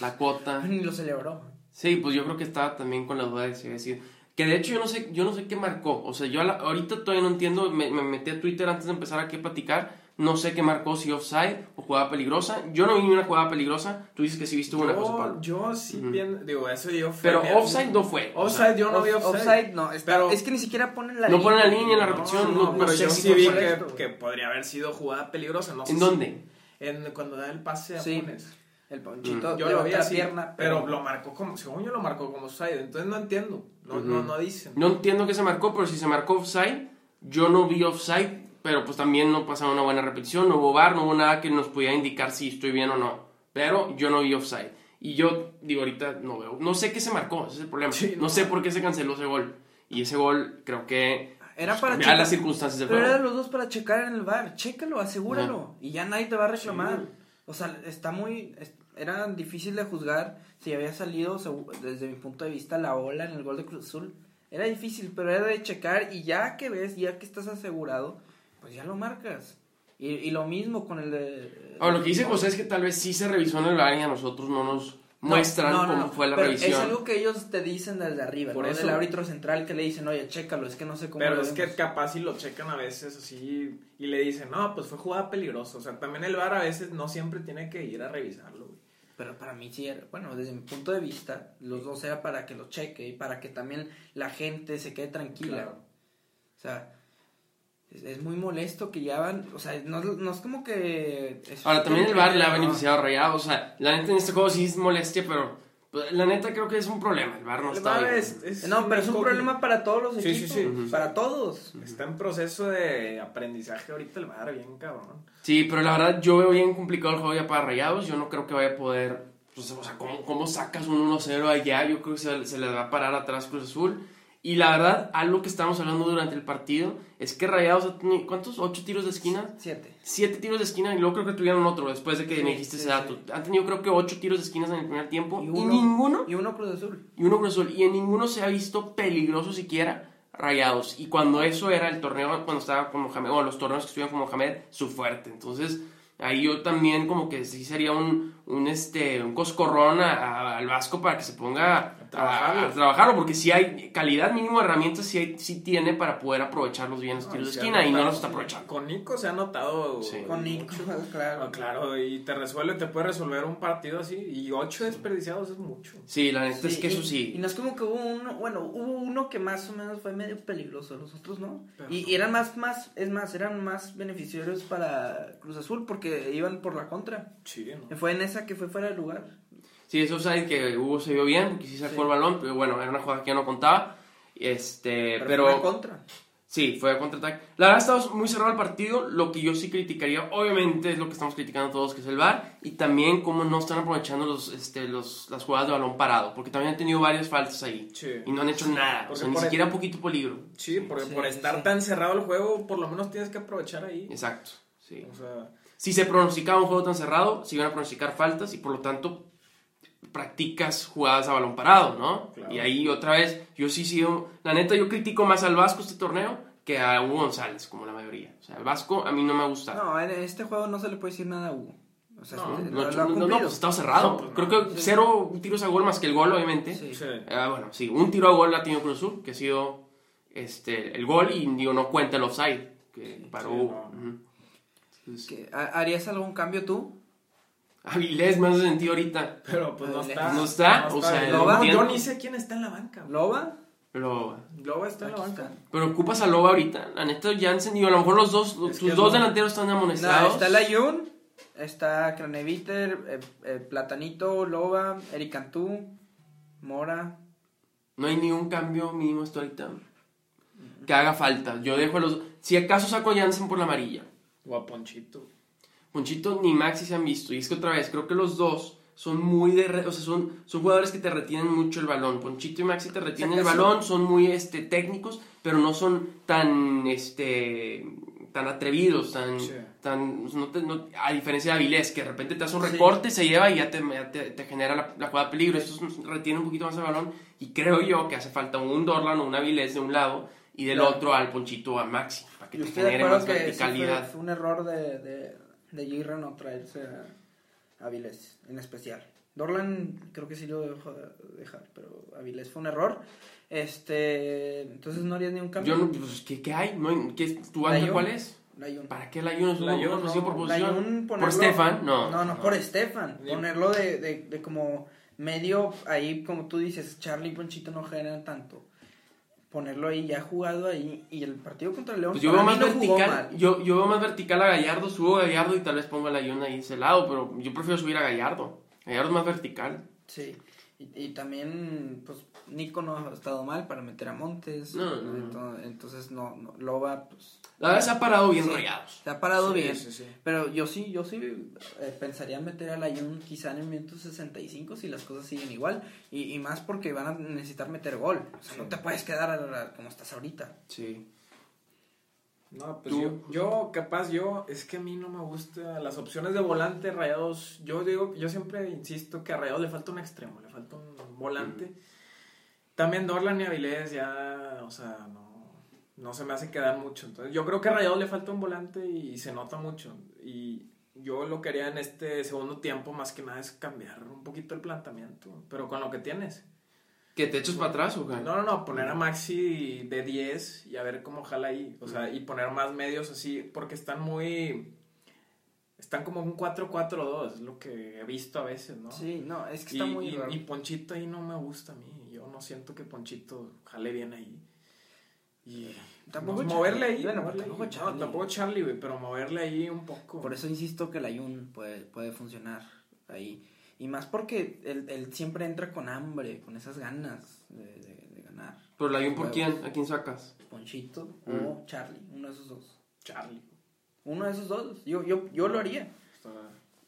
S3: la cuota. [LAUGHS]
S1: Ni lo celebró.
S3: Sí, pues yo creo que estaba también con la duda de si decir. Que de hecho yo no sé, yo no sé qué marcó. O sea, yo a la- ahorita todavía no entiendo. Me, me metí a Twitter antes de empezar aquí a platicar. No sé qué marcó, si offside o jugada peligrosa. Yo no vi ni una jugada peligrosa. Tú dices que sí viste una cosa, Pablo.
S2: yo sí bien, digo, eso yo fue
S3: Pero offside no fue. o sea,
S2: Offside yo no vi
S1: Off-
S2: offside.
S1: no, está-
S2: Pero-
S1: es que ni siquiera ponen la
S3: No
S1: línea.
S3: ponen la línea en la repetición, no,
S2: pero
S1: sé
S2: yo
S1: si
S2: sí vi que, que podría haber sido jugada peligrosa. No sé
S3: ¿En
S2: si-
S3: dónde?
S2: En, cuando da el pase a
S1: Sí.
S2: Funes.
S1: El ponchito
S3: Mm.
S2: Yo
S1: de
S2: lo vi así,
S1: pierna,
S2: pero, lo marcó como, según yo lo marcó como offside, entonces no entiendo, no, no, no dicen.
S3: No entiendo qué se marcó, pero si se marcó offside, yo no vi offside, pero pues también no pasaron una buena repetición, no hubo bar, no hubo nada que nos pudiera indicar si estoy bien o no. Pero yo no vi offside. Y yo digo ahorita no veo, no sé qué se marcó, ese es el problema.
S2: Sí,
S3: no
S2: no.
S3: sé por qué se canceló ese gol. Y ese gol creo que
S1: Era
S3: pues,
S1: para checar.
S3: las circunstancias del
S1: Pero
S3: juego.
S1: eran los dos para checar en el bar. Chécalo, asegúralo. Y ya nadie te va a reclamar.
S2: Sí.
S1: O sea, está muy. era difícil de juzgar si había salido, desde mi punto de vista, la ola en el gol de Cruz Azul. Era difícil, pero era de checar. Y ya que ves, ya que estás asegurado, pues ya lo marcas. Y, y lo mismo con el de.
S3: Ahora, lo que dice José es que tal vez sí se revisó en el bar y a nosotros no nos
S1: No,
S3: muestran
S1: no, no,
S3: cómo
S1: no,
S3: fue la
S1: pero
S3: revisión.
S1: Es algo que ellos te dicen desde arriba,
S2: Por
S1: ¿no?
S2: eso-
S1: Del árbitro central que le dicen, oye, chécalo, es que no sé cómo
S2: Pero
S1: lo
S2: es que
S1: vemos".
S2: capaz si lo checan a veces así y le dicen, no, pues fue jugada peligrosa. O sea, también el VAR a veces no siempre tiene que ir a revisarlo. güey.
S1: Pero para mí sí era, bueno, desde mi punto de vista, los dos era para que lo cheque y para que también la gente se quede tranquila.
S2: Claro.
S1: O sea, es, es muy molesto que ya van, o sea, no, no es como que... es-
S3: Ahora, también el VAR le ha beneficiado a Rayados. O sea, la neta en este juego sí es molestia, pero pues, la neta creo que es un problema. El VAR no
S2: El
S3: está bien.
S2: es- es
S1: No, pero es un problema para todos los
S2: Sí, sí,
S1: equipos,
S2: sí.
S1: para todos.
S2: Está en proceso de aprendizaje ahorita el VAR, bien cabrón.
S3: Sí, pero la verdad yo veo bien complicado el juego ya para Rayados. Yo no creo que vaya a poder. Pues, o sea, ¿cómo, cómo sacas un 1-0 allá? Yo creo que se, se le va a parar atrás Cruz Azul. Y la verdad, algo que estábamos hablando durante el partido es que Rayados ha tenido. ¿Cuántos? ¿Ocho tiros de esquina?
S1: Siete.
S3: Siete tiros de esquina y luego creo que tuvieron otro después de que
S1: Sí,
S3: me dijiste
S1: sí,
S3: ese dato.
S1: sí.
S3: Han tenido creo que ocho tiros de esquinas en el primer tiempo y,
S1: Y uno-
S3: ninguno
S1: Y uno Cruz Azul.
S3: y uno Cruz Azul. Y en ninguno se ha visto peligroso siquiera rayados. Y cuando eso era el torneo, cuando estaba con Mohamed, o los torneos que estuvieron con Mohamed, su fuerte. Entonces, ahí yo también como que sí sería un, un, este, un coscorrón a- a- al Vasco para que se ponga
S2: trabajarlo.
S3: a trabajarlo. Porque si hay calidad mínimo de herramientas, sí, hay- sí tiene para poder aprovecharlos bien los tiros de esquina y no los está aprovechando.
S2: Con Nico se ha notado.
S3: Sí.
S1: Con Nico, [LAUGHS] claro.
S2: Ah, claro, y te resuelve, te puede resolver un partido así. Y ocho desperdiciados es mucho.
S3: Sí, la neta es que
S1: y-
S3: eso sí.
S1: Y no es como que hubo uno, bueno, hubo uno que más o menos fue medio peligroso, los otros no.
S2: Pero
S1: Y,
S2: no.
S1: eran más, más, es más, eran más beneficiarios para Cruz Azul porque iban por la contra.
S2: Sí, ¿no?
S1: Fue en esa que fue fuera de lugar.
S3: Sí, eso sabe que Hugo se vio bien, porque sí sacó
S1: Sí.
S3: el balón, pero bueno, era una jugada que ya no contaba. Este,
S1: Pero,
S3: pero,
S1: fue contra.
S3: sí, fue de contraataque. La verdad estaba muy cerrado el partido, lo que yo sí criticaría, obviamente es lo que estamos criticando todos, que es el VAR, y también cómo no están aprovechando los, este, los, las jugadas de balón parado, porque también han tenido varias faltas ahí,
S2: Sí.
S3: y no han hecho nada, o sea, ni
S2: por el-
S3: siquiera poquito peligro.
S2: Sí, porque
S1: Sí,
S2: por estar
S1: sí.
S2: tan cerrado el juego, por lo menos tienes que aprovechar ahí.
S3: Exacto, sí.
S2: O sea,
S3: Si se pronosticaba un juego tan cerrado, se iban a pronosticar faltas, y por lo tanto, practicas jugadas a balón parado, ¿no?
S2: Claro.
S3: Y ahí otra vez, yo sí sigo, la neta yo critico más al Vasco este torneo que a Hugo González, como la mayoría. O sea, el Vasco a mí no me ha gustado.
S1: No, en este juego no se le puede decir nada a Hugo. O sea,
S2: No,
S1: este-
S3: No,
S1: lo-
S3: no,
S1: lo ha
S3: no, no,
S1: cumplido.
S3: pues estaba cerrado.
S2: No, pues,
S3: Creo que cero tiros a gol más que el gol, obviamente.
S1: Sí.
S2: Sí.
S3: Ah, bueno, sí, un tiro a gol la ha tenido Cruz Azul, que ha sido este, el gol y digo, no cuenta el offside, que paró.
S2: Sí,
S3: Hugo.
S2: no.
S3: Ujú. Entonces,
S1: ¿Qué? ¿Ha- ¿Harías algún cambio tú?
S3: Avilés me hace sentido ahorita.
S2: Pero pues no
S1: No
S2: está.
S3: está, o sea,
S1: no
S2: no,
S1: entiendo.
S2: yo ni sé quién está en la banca. güey.
S1: ¿Loba?
S3: Pero,
S2: Loba está en la banca.
S1: está.
S3: pero ocupas a Loba ahorita. La neta, Jansen, digo, a lo mejor los dos, los, tus dos
S2: no.
S3: delanteros están
S1: No,
S3: amonestados.
S1: está el Ayun, está Craneviter, eh, eh, Platanito, Loba, Eric Cantú, Mora.
S3: No hay ni un cambio mínimo hasta ahorita que haga falta. Yo dejo a los. Si acaso saco a Jansen por la amarilla.
S2: O a Ponchito.
S3: Ponchito ni Maxi se han visto. Y es que otra vez, creo que los dos son muy de. re- O sea, son, son jugadores que te retienen mucho el balón. Ponchito y Maxi te retienen el balón, son muy este, técnicos, pero no son tan. Este, tan atrevidos, tan.
S2: Sí.
S3: tan no te- no- a diferencia de Avilés, que de repente te hace un
S1: Sí.
S3: recorte, se lleva y ya te, ya te, te genera la, la jugada de peligro. Estos retienen un poquito más el balón. Y creo yo que hace falta un Dorlan o un Avilés de un lado y del
S1: Claro.
S3: otro al Ponchito o a Maxi, para que
S1: Yo
S3: te genere más
S1: sí fue,
S3: verticalidad.
S1: fue un error de, de, de Girra no traerse a Avilés, en especial. Dorlan creo que sí lo dejó de dejar, pero Avilés fue un error. Este, entonces no harías ni un cambio.
S3: Yo no, pues, ¿qué, qué hay? No hay ¿qué, ¿Tu
S1: Layún.
S3: cuál es?
S1: Layún.
S3: ¿Para qué la Ayun es una,
S2: no,
S3: por posición?
S1: ponerlo-
S3: ¿Por Stefan? No.
S1: No, no, por Estefan.
S2: Ni-
S1: Ponerlo de, de, de como medio, ahí como tú dices, Charlie y Ponchito no generan tanto. Ponerlo ahí ya jugado ahí y el partido contra León
S3: Pues yo veo más
S1: no
S3: vertical, yo, yo veo más vertical a Gallardo, subo a Gallardo y tal vez pongo a la Ayun ahí ese lado, pero yo prefiero subir a Gallardo. Gallardo es más vertical.
S1: Sí, y, y también, pues, Nico no ha estado mal para meter a Montes.
S3: No, no, no.
S1: Entonces, entonces no, no, Loba, pues,
S3: La verdad se ha parado bien
S1: Sí.
S3: rayados.
S1: se ha parado
S2: Sí,
S1: bien.
S2: sí, sí.
S1: Pero yo sí, yo sí eh, pensaría meter a Layun quizá en el minuto 65 si las cosas siguen igual. Y, y más porque van a necesitar meter gol. O sea, no te puedes quedar a- como estás ahorita.
S3: Sí.
S2: No, pues yo, yo, capaz, yo, es que a mí no me gusta las opciones de volante, rayados. Yo digo, yo siempre insisto que a rayados le falta un extremo, le falta un volante. También Dorlan y Avilés ya, o sea, no, no se me hace quedar mucho. Entonces, yo creo que a rayados le falta un volante y, se nota mucho. Y yo lo que haría en este segundo tiempo, más que nada, es cambiar un poquito el planteamiento, pero con lo que tienes.
S3: ¿Que te echas para atrás o qué?
S2: No, no, no, poner a Maxi de 10 y a ver cómo jala ahí. O sea, y poner más medios así, porque están muy. Están como un 4-4-2, es lo que he visto a veces, ¿no?
S1: Sí, no, es que
S2: Y,
S1: está muy
S2: y-
S1: raro.
S2: y Ponchito ahí no me gusta a mí. Yo no siento que Ponchito jale bien ahí. Y.
S1: Tampoco
S2: no,
S1: Charlie.
S2: moverle ahí.
S1: Bueno,
S2: moverle
S1: tampoco
S2: ahí.
S1: Charlie.
S2: No, tampoco Charlie, güey, pero moverle ahí un poco.
S1: Por eso insisto que el Ayun puede, puede funcionar ahí. Y más porque él, él siempre entra con hambre, con esas ganas de, de- de ganar.
S3: Pero la Ayun, ¿por quién? ¿A quién sacas?
S1: Ponchito
S3: Mm.
S1: o Charlie, uno de esos dos.
S2: Charlie.
S1: Uno de esos dos. Yo, yo, yo lo haría.
S2: Está-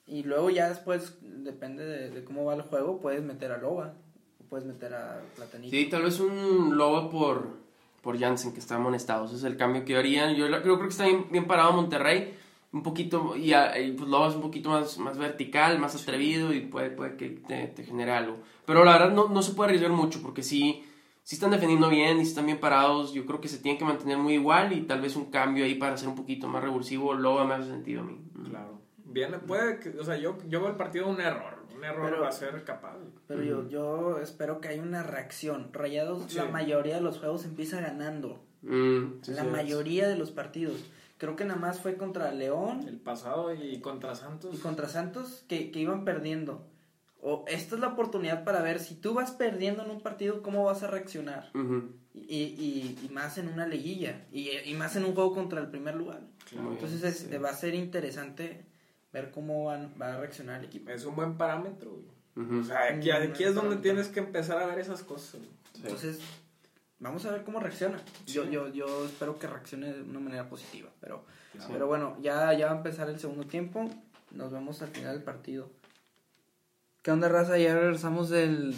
S1: Y luego ya después, depende de, de cómo va el juego, puedes meter a Loba. O puedes meter a Platanito.
S3: Sí, tal vez un lobo por, por Jansen, que está amonestado. Ese es el cambio que yo haría. Yo creo, creo que está bien, bien parado Monterrey. Un poquito, y, a- y, pues Lobo es un poquito más, más vertical, más atrevido y puede, puede que te, te genere algo. Pero la verdad no, no se puede arriesgar mucho porque sí, sí están defendiendo bien y están bien parados. Yo creo que se tienen que mantener muy igual y tal vez un cambio ahí para ser un poquito más revulsivo. Lobo me hace sentido a mí.
S2: Claro. Bien, puede que, o sea, yo, yo veo el partido un error. Un error
S1: Pero-
S2: va a ser capaz.
S1: Pero yo, yo espero que haya una reacción. Rayados,
S2: Sí.
S1: la mayoría de los juegos empieza ganando.
S3: Mm, sí,
S1: la
S3: sí.
S1: mayoría de los partidos. Creo que nada más fue contra León
S2: El pasado y contra Santos.
S1: y contra Santos que, que iban perdiendo. O esta es la oportunidad para ver si tú vas perdiendo en un partido, cómo vas a reaccionar.
S3: Ujú.
S1: Y, y, y más en una liguilla. Y, y más en un juego contra el primer lugar.
S2: Claro.
S1: Entonces es-
S2: Sí.
S1: va a ser interesante ver cómo van, va a reaccionar el equipo.
S2: Es un buen parámetro, güey. O sea, aquí, aquí es donde tienes que empezar a ver esas cosas.
S3: Sí.
S1: Entonces, vamos a ver cómo reacciona. Yo,
S2: Sí.
S1: yo, yo espero que reaccione de una manera positiva. Pero, pero bueno, ya, ya va a empezar el segundo tiempo. Nos vemos al final del partido. ¿Qué onda, raza? Ya regresamos del,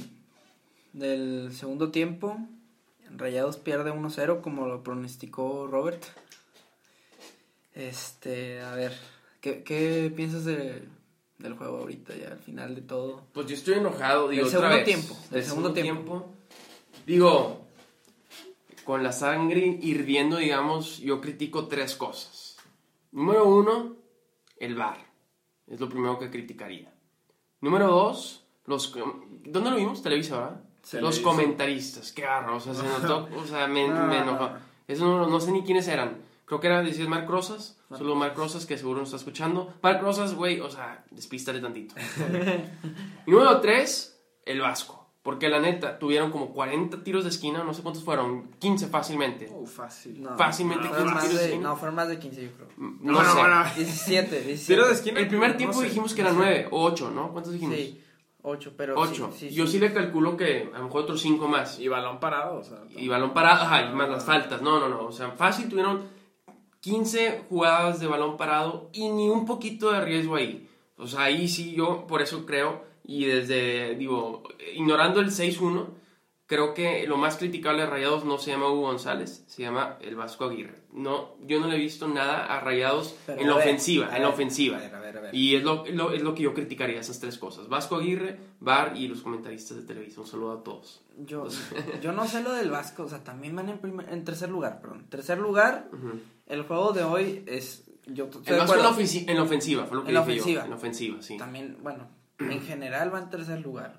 S1: del segundo tiempo. Rayados pierde 1-0, como lo pronosticó Robert. Este, a ver, ¿qué, qué piensas de, del juego ahorita, ya al final de todo.
S3: Pues yo estoy enojado, digo,
S1: Del segundo
S3: vez.
S1: tiempo, del segundo tiempo.
S3: Digo, con la sangre hirviendo, digamos, yo critico tres cosas. Número uno, el bar. Es lo primero que criticaría. Número dos, los... ¿Dónde lo vimos? Televisa, ¿verdad? Los comentaristas. Qué barro, o sea, se notó, [LAUGHS] o sea, me,
S1: no,
S3: enojó.
S1: no.
S3: Eso no, no sé ni quiénes eran. Creo que era, decías, Marc Rosas. Solo Marc Rosas, que seguro nos está escuchando. Marc Rosas, güey, o sea, despístale tantito. Y [LAUGHS] número 3, el Vasco. Porque la neta, tuvieron como 40 tiros de esquina, no sé cuántos fueron, 15 fácilmente.
S2: Uh, fácil.
S1: No,
S3: Fácilmente quince
S1: más
S3: tiros de
S1: de,
S3: esquina.
S1: no, fueron más de 15, yo creo.
S3: No
S2: Bueno,
S3: sé.
S2: bueno.
S1: 17, 17.
S2: Tiro de esquina.
S3: El primer
S2: no
S3: tiempo
S2: sé.
S3: dijimos que eran 9 o 8, ¿no? ¿Cuántos dijimos?
S1: Sí, 8, pero
S3: 8.
S1: sí, sí,
S3: Yo
S1: sí.
S3: sí le calculo que a lo mejor otros 5 más.
S2: Y balón parado, o sea.
S3: Y balón parado, ajá, y más las faltas. No, no, no. O sea, fácil tuvieron 15 jugadas de balón parado y ni un poquito de riesgo ahí. O sea, ahí sí yo por eso creo, y desde, digo, ignorando el 6-1, creo que lo más criticable de Rayados no se llama Hugo González, se llama el Vasco Aguirre. No, yo no le he visto nada a Rayados
S1: Pero
S3: en la
S1: ver,
S3: ofensiva,
S1: a
S3: en la
S1: ver,
S3: ofensiva.
S1: A ver, a ver, ver.
S3: Y es lo, lo- es lo que yo criticaría, esas tres cosas. Vasco Aguirre, Bar y los comentaristas de televisión. Un saludo a todos.
S1: Yo, yo no sé lo del Vasco, o sea, también van en, primer- en tercer lugar, perdón. Tercer lugar,
S3: Ujú.
S1: el juego de hoy es... Yo
S3: El Vasco en la, en ofensiva, fue lo que
S1: En
S3: dije yo.
S1: ofensiva.
S3: En la ofensiva, sí.
S1: También, bueno, en general va en tercer lugar.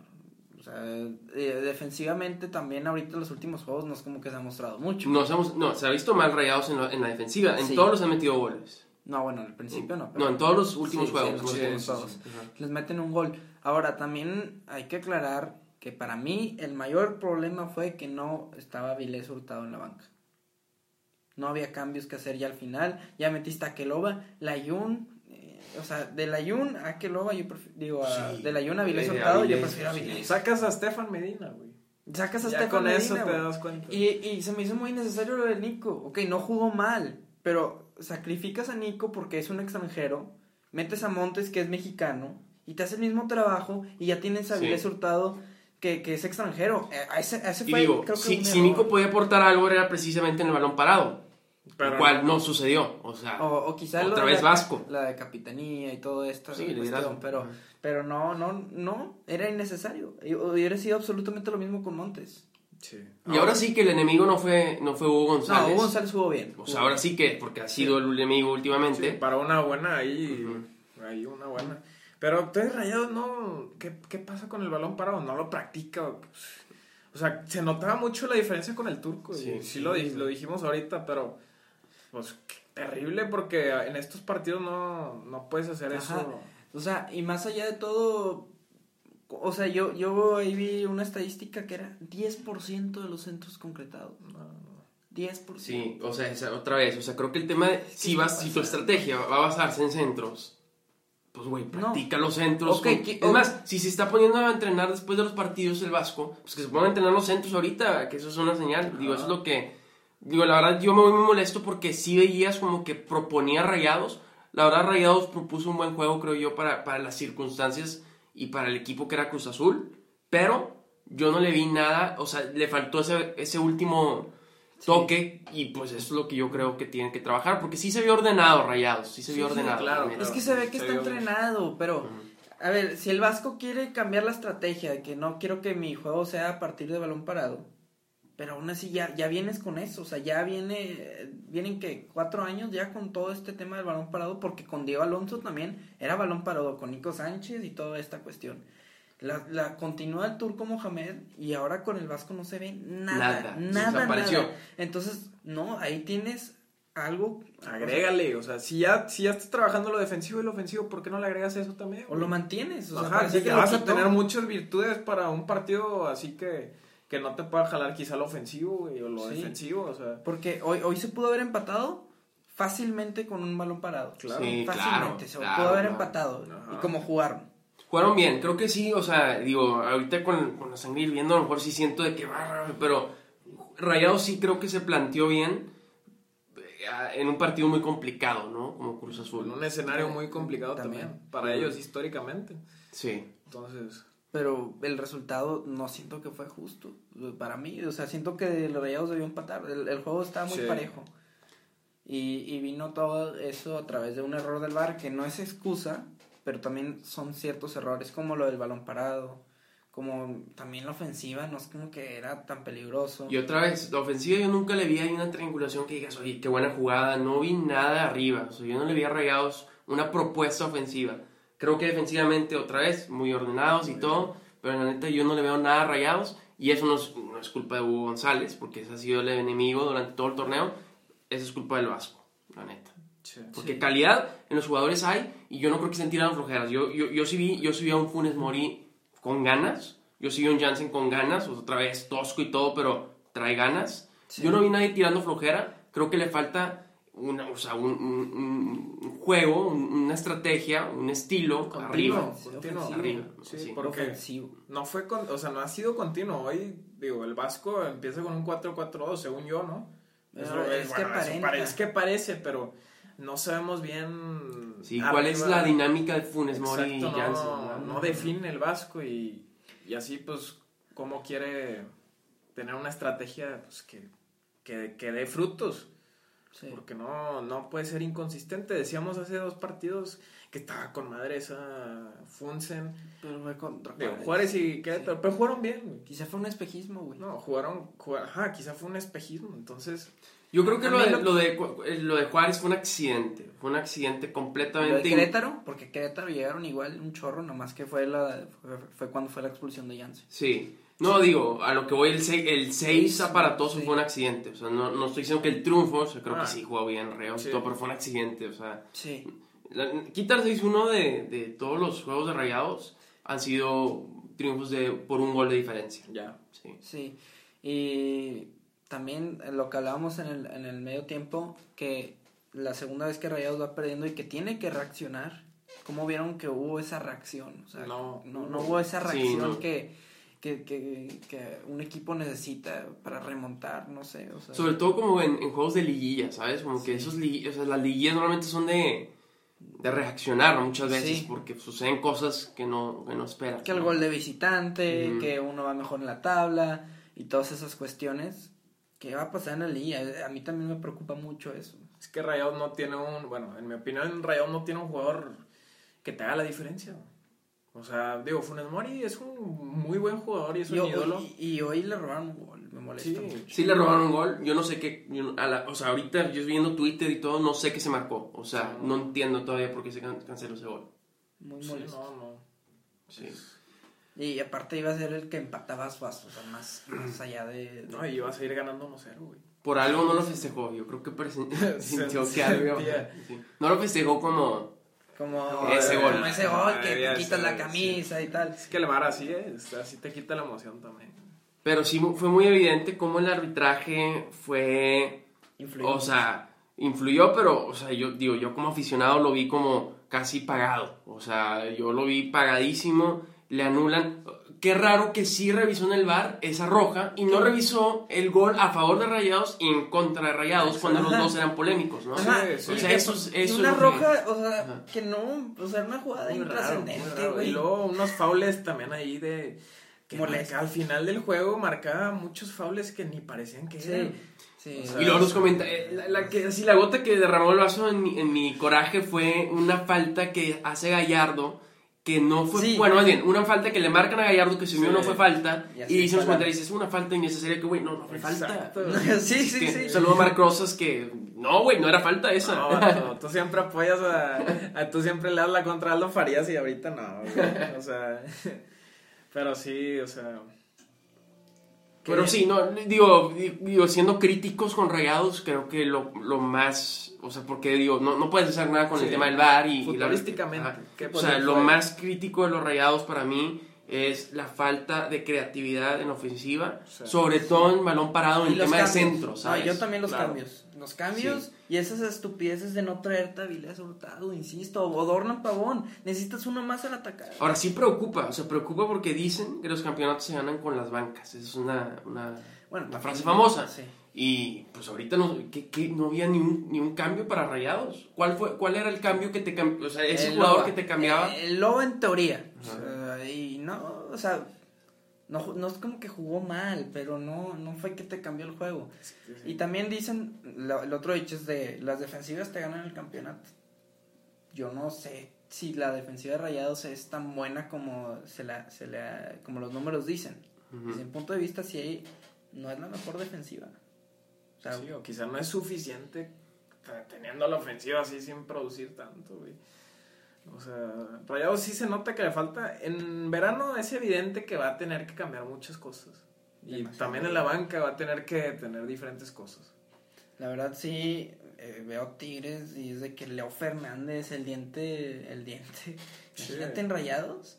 S1: O sea, eh, defensivamente también ahorita los últimos juegos no es como que se ha mostrado mucho.
S3: Nos hemos- no, se ha visto mal rayados en, la- en la defensiva. En
S1: Sí.
S3: todos los han metido goles.
S1: No, bueno, al principio no.
S3: No, en todos los últimos
S1: Sí,
S3: juegos.
S1: sí, los últimos juegos. les meten un gol. Ahora, también hay que aclarar que para mí el mayor problema fue que no estaba Vilés Hurtado en la banca. No había cambios que hacer ya al final. Ya metiste a Keloba, Layun. O sea, de Layun a Keloba, yo prefiero. Digo, a,
S3: Sí.
S1: de Layun a Vilés
S3: a
S1: Hurtado, yo prefiero a
S3: sí.
S1: Vilés.
S2: Sacas a Stefan Medina, güey.
S1: Sacas a
S2: Ya
S1: Stefan
S2: con eso
S1: Medina,
S2: te
S1: güey.
S2: das cuenta.
S1: Y, y se me hizo muy innecesario lo de Nico. Ok, no jugó mal, pero sacrificas a Nico porque es un extranjero, metes a Montes que es mexicano y te hace el mismo trabajo y ya tienes a
S3: Sí.
S1: Vilés Hurtado que, que es extranjero. Eh, A ese, a ese
S3: Y digo,
S1: creo que
S3: si, si. Nico podía aportar algo era precisamente en el balón parado.
S2: Pero
S3: lo cual no sucedió. O sea,
S1: O, o quizá
S3: otra vez
S1: la,
S3: Vasco.
S1: La de capitanía y todo esto.
S3: Sí,
S1: cuestión, pero, pero no, no, no, era innecesario. Y Hubiera sido absolutamente lo mismo con Montes.
S2: Sí.
S3: Y ahora sí que el enemigo no fue, no fue Hugo González.
S1: No, Hugo González jugó bien.
S3: O sea, ahora sí que, porque ha sido el enemigo últimamente.
S2: Sí, para una buena ahí, ahí una buena. Pero ustedes rayados no, ¿qué, ¿qué pasa con el balón parado? No lo practica. O sea, se notaba mucho la diferencia con el turco.
S3: Sí,
S2: Sí,
S3: sí.
S2: lo, di- lo dijimos ahorita, pero pues qué terrible porque en estos partidos no, no puedes hacer
S1: Ajá.
S2: eso.
S1: O sea, y más allá de todo, o sea, yo, yo ahí vi una estadística que era 10% de los centros concretados.
S2: No, no.
S1: 10%.
S3: Sí, o sea, esa- otra vez, o sea, creo que el tema de si vas, si tu estrategia va a basarse en centros, pues güey, practica los centros.
S1: Ok,
S3: con-
S1: que-
S3: es más, si se está poniendo a entrenar después de los partidos el Vasco, pues que se pongan a entrenar los centros ahorita, que eso es una señal. Digo, eso es lo que. Digo, la verdad, yo me voy muy molesto porque sí veías como que proponía rayados. La verdad, Rayados propuso un buen juego, creo yo, para, para las circunstancias y para el equipo que era Cruz Azul. Pero yo no le vi nada, o sea, le faltó ese, ese último toque y pues eso es lo que yo creo que tiene que trabajar porque sí se vio ordenado Rayados, sí se vio
S2: Sí, sí,
S3: ordenado.
S2: claro.
S1: Es que se ve que
S2: Se
S1: está
S2: vio-
S1: entrenado, pero a ver, si el Vasco quiere cambiar la estrategia de que no quiero que mi juego sea a partir de balón parado, pero aún así ya, ya vienes con eso, o sea, ya viene, vienen que cuatro años ya con todo este tema del balón parado, porque con Diego Alonso también era balón parado, con Nico Sánchez y toda esta cuestión. La, la continúa el Turco Mohamed y ahora con el Vasco no se ve nada,
S3: Nada,
S1: nada. Entonces, no, ahí tienes algo.
S2: Agrégale, o sea, si ya, si ya estás trabajando lo defensivo y lo ofensivo, ¿por qué no le agregas eso también?
S1: O lo mantienes, o sea,
S2: Ajá,
S1: parecía
S2: sí,
S1: que
S2: vas a tener muchas virtudes para un partido así que, que no te pueda jalar quizá lo ofensivo güey, o lo
S1: Sí.
S2: defensivo, o sea.
S1: Porque hoy, hoy se pudo haber empatado fácilmente con un balón parado.
S2: Claro.
S3: Sí,
S1: fácilmente,
S3: claro,
S1: se
S3: claro,
S1: pudo haber
S3: claro.
S1: empatado.
S2: Ajá.
S1: Y como jugaron.
S3: Jugaron bien, creo que sí, o sea, digo, ahorita con, con la sangre hirviendo a lo mejor sí siento de que va, pero Rayados sí creo que se planteó bien eh, en un partido muy complicado, ¿no? Como Cruz
S2: En
S3: Azul.
S2: un escenario muy complicado
S1: También.
S2: también, para ellos históricamente.
S3: Sí.
S2: Entonces,
S1: Pero el resultado no siento que fue justo para mí. O sea, siento que los Rayados debió empatar. El, el juego estaba muy
S2: Sí.
S1: parejo. Y, y vino todo eso a través de un error del VAR que no es excusa, pero también son ciertos errores, como lo del balón parado, como también la ofensiva, no es como que era tan peligroso.
S3: Y otra vez, la ofensiva yo nunca le vi ahí una triangulación que digas, oye, qué buena jugada, no vi nada arriba, o sea, yo no le vi a Rayados una propuesta ofensiva. Creo que defensivamente, otra vez, muy ordenados y todo, pero la neta yo no le veo nada a Rayados, y eso no es, no es culpa de Hugo González, porque ese ha sido el enemigo durante todo el torneo, eso es culpa del Vasco, la neta.
S2: Sí.
S3: Porque
S1: Sí.
S3: calidad en los jugadores hay y yo no creo que estén tirando flojeras. Yo, yo, yo, sí vi, yo sí vi a un Funes Mori con ganas. Yo sí vi a un Jansen con ganas. Otra vez tosco y todo, pero trae ganas.
S1: Sí.
S3: Yo no vi a nadie tirando flojera. Creo que le falta una, o sea, un, un- un juego, un- una estrategia, un estilo
S2: Continuo,
S3: arriba.
S2: continuo.
S1: ofensivo.
S3: Arriba,
S2: Sí,
S3: sí.
S2: porque
S1: Ofensivo.
S2: no fue con, o sea, no ha sido continuo. Hoy, digo, el Vasco empieza con un 4-4-2, según yo, ¿no?
S1: Pero
S2: lo-
S1: es que
S2: eso
S1: aparenta.
S2: pare- es que parece, pero no sabemos bien.
S3: Sí, ¿cuál es la dinámica de Funes Mori y
S2: Exacto,
S3: Jansen?
S2: no, no define el Vasco y, y así, pues, cómo quiere tener una estrategia pues, que, que, que dé frutos.
S1: Sí.
S2: Porque no, no puede ser inconsistente. Decíamos hace dos partidos que estaba con madre esa Funsen.
S1: Pero fue contra
S2: Digo, Juárez y Querétaro, pero jugaron bien. güey.
S1: Quizá fue un espejismo, güey.
S2: No, jugaron, jugaron, ajá, quizá fue un espejismo, entonces...
S3: Yo creo que lo de,
S1: lo-
S3: lo, de, Cu- eh, lo de Juárez fue un accidente. Fue un accidente
S1: Lo de
S3: completamente.
S1: Querétaro, porque Querétaro llegaron igual un chorro, nomás que fue la fue, fue cuando fue la expulsión de Janssen.
S3: Sí. No, digo, a lo que voy, el 6 el seis
S1: Sí,
S3: aparatoso
S1: sí.
S3: fue un accidente. O sea, no, no estoy diciendo que el triunfo, o sea, creo
S2: Ah.
S3: que sí jugó bien Reo, y
S2: Sí.
S3: todo, pero fue un accidente. O sea,
S1: Sí.
S3: quitar 6-1 de, de todos los juegos de rayados han sido triunfos de por un gol de diferencia.
S2: Ya.
S3: Sí.
S1: Sí, y también lo que hablábamos en el, en el medio tiempo, que la segunda vez que Rayados va perdiendo y que tiene que reaccionar, ¿cómo vieron que hubo esa reacción? O sea,
S2: No.
S1: no, no hubo esa
S3: Sí,
S1: reacción
S3: no.
S1: que, que, que, que un equipo necesita para remontar, no sé. O sea,
S3: Sobre todo como en, en juegos de liguilla, ¿sabes? Como que esos o sea, las liguillas normalmente son de, de reaccionar muchas veces
S1: Sí.
S3: porque suceden cosas que no, que no esperas.
S1: que el
S3: ¿no?
S1: gol de visitante,
S3: Ujú.
S1: que uno va mejor en la tabla y todas esas cuestiones. ¿Qué va a pasar en la liga? A mí también me preocupa mucho eso.
S2: Es que Rayados no tiene un, bueno, en mi opinión, Rayados no tiene un jugador que te haga la diferencia. O sea, digo, Funes Mori es un muy buen jugador y es un
S1: Y, ho-
S2: ídolo.
S1: y- y hoy le robaron un gol, me molesta
S2: Sí.
S1: mucho.
S3: Sí le robaron un gol, yo no sé qué, yo no- a la- o sea, ahorita yo viendo Twitter y todo, no sé qué se marcó, o sea, no entiendo todavía por qué se can- canceló ese gol.
S1: Muy
S2: Sí,
S1: molesto.
S2: no, no.
S3: Sí.
S1: Y aparte iba a ser el que empataba a Suazo, o sea, más, más allá de... de-
S2: No, y ibas a ir ganando 1-0, güey.
S3: Por algo no lo festejó, yo creo que [LAUGHS] [LAUGHS] sintió que algo... sí. No lo festejó como...
S1: Como
S3: Ese gol.
S1: como ese gol que te quitas
S2: ser,
S1: la camisa y tal.
S2: Es que el VAR así es, así te quita la emoción también.
S3: Pero sí fue muy evidente cómo el arbitraje fue...
S1: Influyó.
S3: O sea, influyó, pero, o sea, yo digo, yo como aficionado lo vi como casi pagado. O sea, yo lo vi pagadísimo, le anulan. Qué raro que sí revisó en el bar esa roja y no revisó el gol a favor de Rayados y en contra de Rayados cuando los dos eran polémicos, ¿no?
S1: Ajá,
S2: sí,
S3: O
S1: y
S3: sea, eso es-
S1: y
S3: eso
S1: una
S3: es lo que-
S1: roja, o sea,
S3: Ajá.
S1: que no, o sea, una jugada intrascendente, güey.
S2: Y luego unos faules también ahí de... Que marca- al final del juego marcaba muchos faules que ni parecían que
S1: Sí,
S2: eran.
S1: sí.
S2: O sea,
S3: Y luego los comenta, eh, la, la que, así, la gota que derramó el vaso en mi, en mi coraje fue una falta que hace Gallardo, que no fue,
S1: Sí.
S3: bueno, más bien, una falta que le marcan a Gallardo que yo
S2: Sí.
S3: no fue falta,
S1: Y
S3: y, dicen los comentarios, es una falta innecesaria, que güey, no, no fue falta. [LAUGHS] [LAUGHS]
S1: Sí, sí,
S3: Que-
S1: sí.
S3: Saludo a Marc Rosas que, no, güey, no era falta esa.
S2: No, vato, tú siempre apoyas a, a- Tú siempre le das la contra a Aldo Farías y ahorita no, güey. O sea... [LAUGHS] Pero sí, o sea...
S3: Pero sí, no, digo, di- digo, siendo críticos con Rayados, creo que lo, lo más, o sea, porque digo, no, no puedes hacer nada con el tema del VAR y... y la-
S2: Futbolísticamente. ¿qué
S3: O sea, lo más crítico de los Rayados para mí es la falta de creatividad en ofensiva,
S2: Sí.
S3: sobre todo en balón parado, en
S1: los
S3: tema de centro,
S1: No,
S3: ¿sabes?
S1: yo también los
S2: Claro.
S1: cambios. Los cambios y esas estupideces de no traer Tavilés Hurtado, insisto, o Dornan Pavón. Necesitas uno más al atacar.
S3: Ahora sí preocupa, o sea, preocupa porque dicen que los campeonatos se ganan con las bancas, esa es una, una,
S1: Bueno,
S3: una frase famosa.
S1: Sí.
S3: Y pues ahorita no, que no había ni un, ni un cambio para Rayados. ¿Cuál, fue, ¿Cuál era el cambio que te cambió? O sea, ese
S1: El
S3: jugador
S1: Loba.
S3: que te cambiaba.
S1: El Lobo en teoría.
S3: Ajá.
S1: O sea, y no, o sea, no, no es como que jugó mal, pero no, no fue que te cambió el juego. Y también dicen, lo- el otro dicho es de las defensivas te ganan el campeonato. Yo no sé si la defensiva de Rayados es tan buena como se la, se la, como los números dicen. Desde mi punto de vista, sí no es la mejor defensiva. O sea,
S2: Sí, o quizá no es suficiente teniendo la ofensiva así sin producir tanto, güey. O sea, Rayados sí se nota que le falta. En verano es evidente que va a tener que cambiar muchas cosas. Y
S1: Demasiado.
S2: también en la banca va a tener que tener diferentes cosas.
S1: La verdad sí eh, veo Tigres y es de que Leo Fernández, el diente, el diente,
S2: Sí.
S1: imagínate en rayados.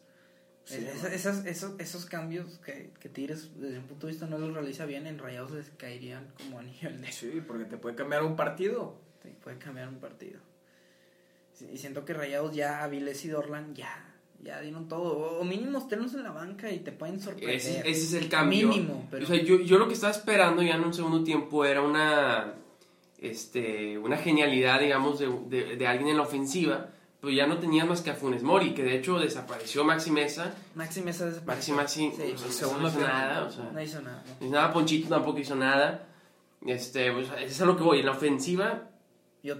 S2: Sí,
S1: Es-
S2: man.
S1: esas- esos, esos cambios que, que Tigres desde un punto de vista no los realiza bien, en rayados les caerían como anillo al dedo.
S2: Sí, porque te puede cambiar un partido.
S1: Sí, puede cambiar un partido. Y siento que rayados ya, Avilés y Dorlan ya, ya dieron todo. O, o mínimo tenlos en la banca y te pueden sorprender.
S3: Ese, ese es el cambio.
S1: Mínimo, pero-
S3: O sea, yo, yo lo que estaba esperando ya en un segundo tiempo era una, este, una genialidad, digamos, de, de, de alguien en la ofensiva. Pero ya no tenías más que a Funes Mori, que de hecho desapareció Maxi Mesa.
S1: Maxi Mesa
S3: Maxi
S1: desapareció.
S3: Maxi
S1: Sí,
S3: o sea,
S2: segundo
S3: no hizo nada. O sea,
S1: no hizo nada. ¿no?
S3: hizo nada, Ponchito tampoco hizo nada. Este, pues, eso es a lo que voy. En la ofensiva,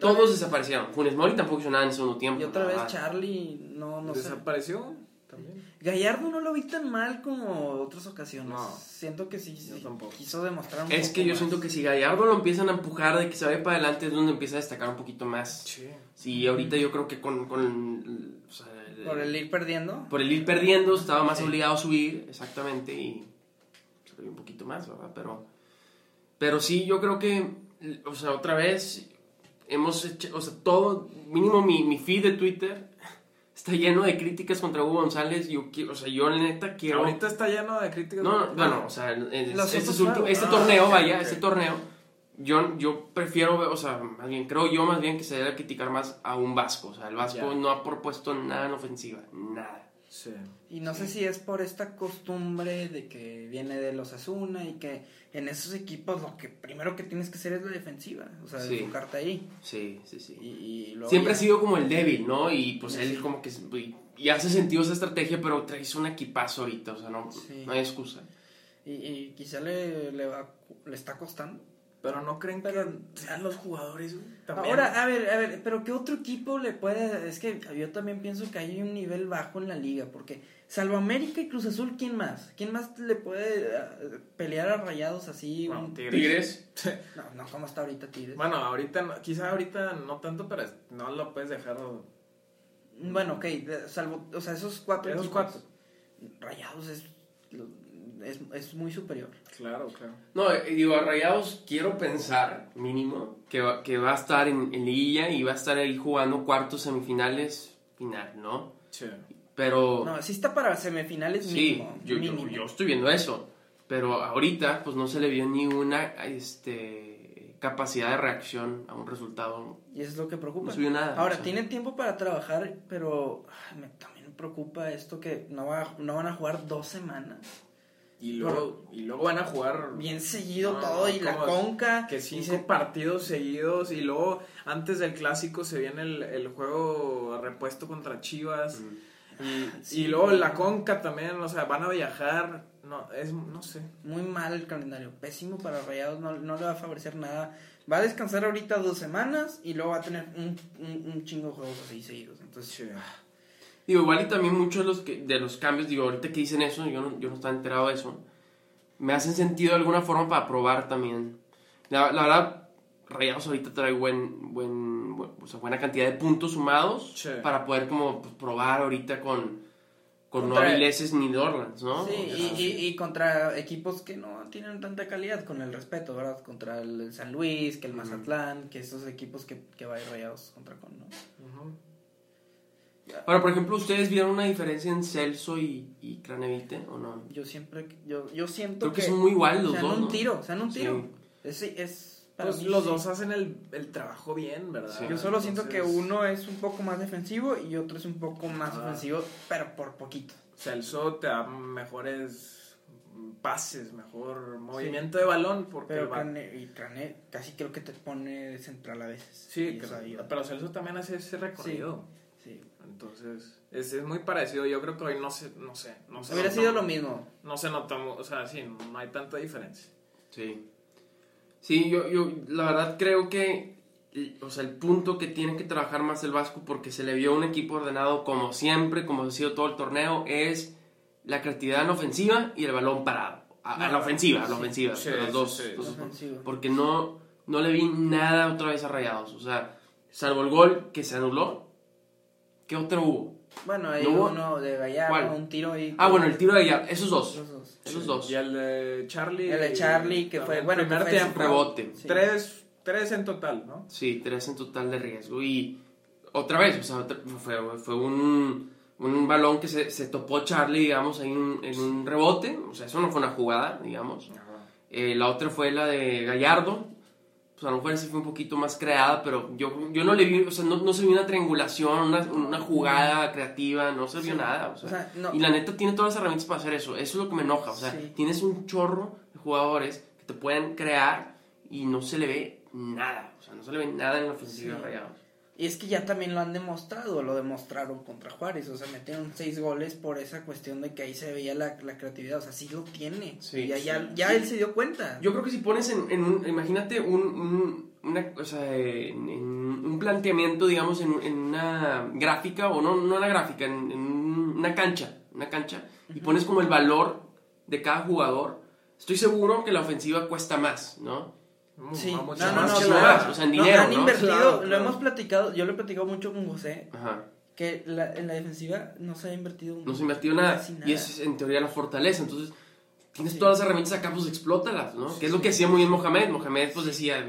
S3: todos
S1: vez-
S3: desaparecieron. Funes Mori tampoco hizo nada en el segundo tiempo.
S1: Y otra vez. Charlie, no, no sé.
S2: Desapareció también.
S1: Gallardo no lo vi tan mal como otras ocasiones.
S2: No.
S1: Siento que sí, sí
S2: tampoco.
S1: quiso demostrar un
S3: Es
S1: poco
S3: que yo
S1: más.
S3: siento que si Gallardo lo empiezan a empujar de que se vaya para adelante es donde empieza a destacar un poquito más.
S2: Sí.
S3: Sí, ahorita yo creo que con, con o sea, el-
S1: Por el ir perdiendo.
S3: por el ir perdiendo estaba más
S1: Sí.
S3: obligado a subir, exactamente, y dio un poquito más, ¿verdad? Pero, pero sí, yo creo que, o sea, otra vez hemos hecho, o sea, todo, mínimo mi, mi feed de Twitter está lleno de críticas contra Hugo González. Yo quiero, o sea, yo neta quiero.
S2: Ahorita está lleno de críticas.
S3: No, no, bueno, o sea, este, este
S2: Ah,
S3: torneo, vaya, este torneo, yo, yo prefiero, o sea, más bien, creo yo más bien que se debe criticar más a un Vasco. O sea, el Vasco no ha propuesto nada en ofensiva, nada.
S2: Sí.
S1: Y no sé si es por esta costumbre de que viene de los Asuna y que en esos equipos lo que primero que tienes que hacer es la defensiva. O sea,
S3: Sí.
S1: enfocarte ahí.
S3: Sí, sí, sí.
S1: Y, y luego
S3: Siempre
S1: ya-
S3: ha sido como el débil, ¿no? Y pues
S1: Sí.
S3: él como que... Y, y hace sentido esa estrategia, pero traes un equipazo ahorita, o sea, no,
S1: Sí.
S3: no hay excusa.
S1: Y, y quizá le, le, va- le está costando.
S2: Pero no creen
S1: Pero-
S2: que sean los jugadores, güey. También.
S1: Ahora, a ver, a ver, pero ¿qué otro equipo le puede...? Es que yo también pienso que hay un nivel bajo en la liga, porque salvo América y Cruz Azul, ¿quién más? ¿Quién más le puede eh, pelear a rayados así?
S2: Bueno,
S1: un-
S2: Tigres.
S3: Tigres.
S1: No, no, como está ahorita Tigres.
S2: Bueno, ahorita, no- quizá ahorita no tanto, pero no lo puedes dejar.
S1: Bueno, ok, salvo, o sea, esos cuatro
S2: Esos
S1: equipos,
S2: cuatro.
S1: Rayados es, es, es muy superior.
S2: Claro, claro.
S3: No, eh, digo, a Rayados quiero pensar, mínimo, que va, que va a estar en, en liguilla y va a estar ahí jugando cuartos, semifinales, final, ¿no?
S2: Sí.
S3: Pero...
S1: No, sí está para semifinales
S3: Sí,
S1: mínimo.
S3: yo, yo,
S1: mínimo.
S3: yo estoy viendo eso. Pero ahorita, pues no se le vio ni una este, capacidad de reacción a un resultado.
S1: Y eso es lo que preocupa.
S3: No subió nada.
S1: Ahora,
S3: o sea.
S1: tiene tiempo para trabajar, pero ay, me, también me preocupa esto que no, va, no van a jugar dos semanas.
S2: Y luego, y luego van a jugar
S1: Bien seguido
S2: No,
S1: todo y la conca.
S2: que cinco
S1: se-
S2: partidos seguidos y luego antes del clásico se viene el, el juego repuesto contra Chivas
S3: Mm.
S2: y,
S1: Sí.
S2: y luego la conca también, o sea, van a viajar, no, es, no sé.
S1: Muy mal el calendario, pésimo para Rayados, no, no le va a favorecer nada. Va a descansar ahorita dos semanas y luego va a tener un, un, un chingo de juegos así seguidos. Entonces,
S3: Digo, igual y también muchos de los, que, de los cambios, digo, ahorita que dicen eso, yo no, yo no estaba enterado de eso, me hacen sentido de alguna forma para probar también. La, la verdad, Rayados ahorita trae buen, buen, bu- o sea, buena cantidad de puntos sumados
S2: Sí.
S3: para poder como pues, probar ahorita con, con no
S1: Contra-
S3: Avileses ni Dorlands, ¿no?
S1: Sí, y, y, y contra equipos que no tienen tanta calidad, con el respeto, ¿verdad? Contra el San Luis, que el Mazatlán, que esos equipos que, que va a ir rayados contra con, ¿no?
S2: Ujú.
S3: Ahora, por ejemplo, ¿ustedes vieron una diferencia en Celso y, y Cranevite o no?
S1: Yo siempre, yo, yo siento
S3: Creo que
S1: que,
S3: son muy iguales los
S1: sean
S3: dos,
S1: un
S3: ¿no?
S1: tiro, sean un
S3: Sí.
S1: tiro. Es, es para
S2: Pues
S1: mí,
S2: los
S1: sí.
S2: dos hacen el, el trabajo bien, ¿verdad?
S3: Sí.
S1: Yo solo siento que uno es un poco más defensivo y otro es un poco más
S2: Ah.
S1: ofensivo, pero por poquito.
S2: Celso te da mejores pases, mejor movimiento de balón porque
S1: Pero Cane, y Cane casi creo que te pone de central a veces.
S2: Sí,
S1: ayuda.
S2: pero Celso también hace ese recorrido.
S1: Sí.
S2: Entonces, es, es muy parecido. Yo creo que hoy no sé, no sé, no se
S1: Hubiera
S2: nota-
S1: sido lo mismo.
S2: No se nota, mu- o sea, sí, no hay tanta diferencia.
S3: Sí. Sí, yo, yo la verdad creo que el- o sea, el punto que tiene que trabajar más el Vasco porque se le vio un equipo ordenado como siempre, como ha sido todo el torneo, es la creatividad en la ofensiva y el balón parado. A, a la ofensiva, a la ofensiva,
S2: Sí,
S3: los dos.
S2: sí.
S3: los-
S1: Ofensiva.
S3: porque no, no le vi nada otra vez a Rayados. O sea, salvo el gol que se anuló, ¿qué otro hubo?
S1: Bueno, hay
S3: ¿No hubo?
S1: uno de Gallardo, un tiro ahí.
S3: Ah, bueno, el tiro de allá, esos dos.
S1: Los dos.
S3: Esos dos.
S2: Y el de Charlie.
S1: El de Charlie, que fue- bueno,
S2: primer
S1: que fue
S2: tiempo.
S3: Rebote.
S1: Sí.
S2: Tres, tres en total, ¿no?
S3: Sí, tres en total de riesgo. Y otra vez, o sea, otra- fue, fue un, un balón que se, se topó Charlie, digamos, ahí en, en un rebote. O sea, eso no fue una jugada, digamos. Eh, la otra fue la de Gallardo. Pues a lo mejor esa fue un poquito más creada, pero yo, yo no le vi, o sea, no, no se vio una triangulación, una, una jugada creativa, no se vio nada. O sea,
S1: O sea, no.
S3: Y la neta tiene todas las herramientas para hacer eso. Eso es lo que me enoja. O sea,
S1: Sí.
S3: tienes un chorro de jugadores que te pueden crear y no se le ve nada. O sea, no se le ve nada en la ofensiva de
S1: Sí.
S3: Rayados.
S1: Y es que ya también lo han demostrado, lo demostraron contra Juárez, o sea, metieron seis goles por esa cuestión de que ahí se veía la, la creatividad, o sea, sí lo tiene.
S3: Sí,
S1: ya, ya,
S3: sí.
S1: ya
S3: Sí.
S1: él se dio cuenta.
S3: Yo creo que si pones en, en un, imagínate un, un- una, o sea, en, en un planteamiento, digamos, en, en una gráfica, o no, no una gráfica, en, en una cancha, una cancha, y pones como el valor de cada jugador, estoy seguro que la ofensiva cuesta más, ¿no?
S2: Mu-
S1: Sí, no, no,
S2: más
S1: no,
S2: que
S3: o sea, en
S1: No,
S3: dinero,
S1: han
S3: ¿no?
S1: invertido,
S2: Claro,
S1: lo hemos platicado, yo lo he platicado mucho con José,
S3: Ajá.
S1: que la- en la defensiva no se ha invertido
S3: No se ha invertido nada, y es en teoría la fortaleza, entonces tienes
S1: Sí.
S3: todas las herramientas acá, pues explótalas, ¿no? Que es lo que hacía muy bien Mohamed, Mohamed pues decía,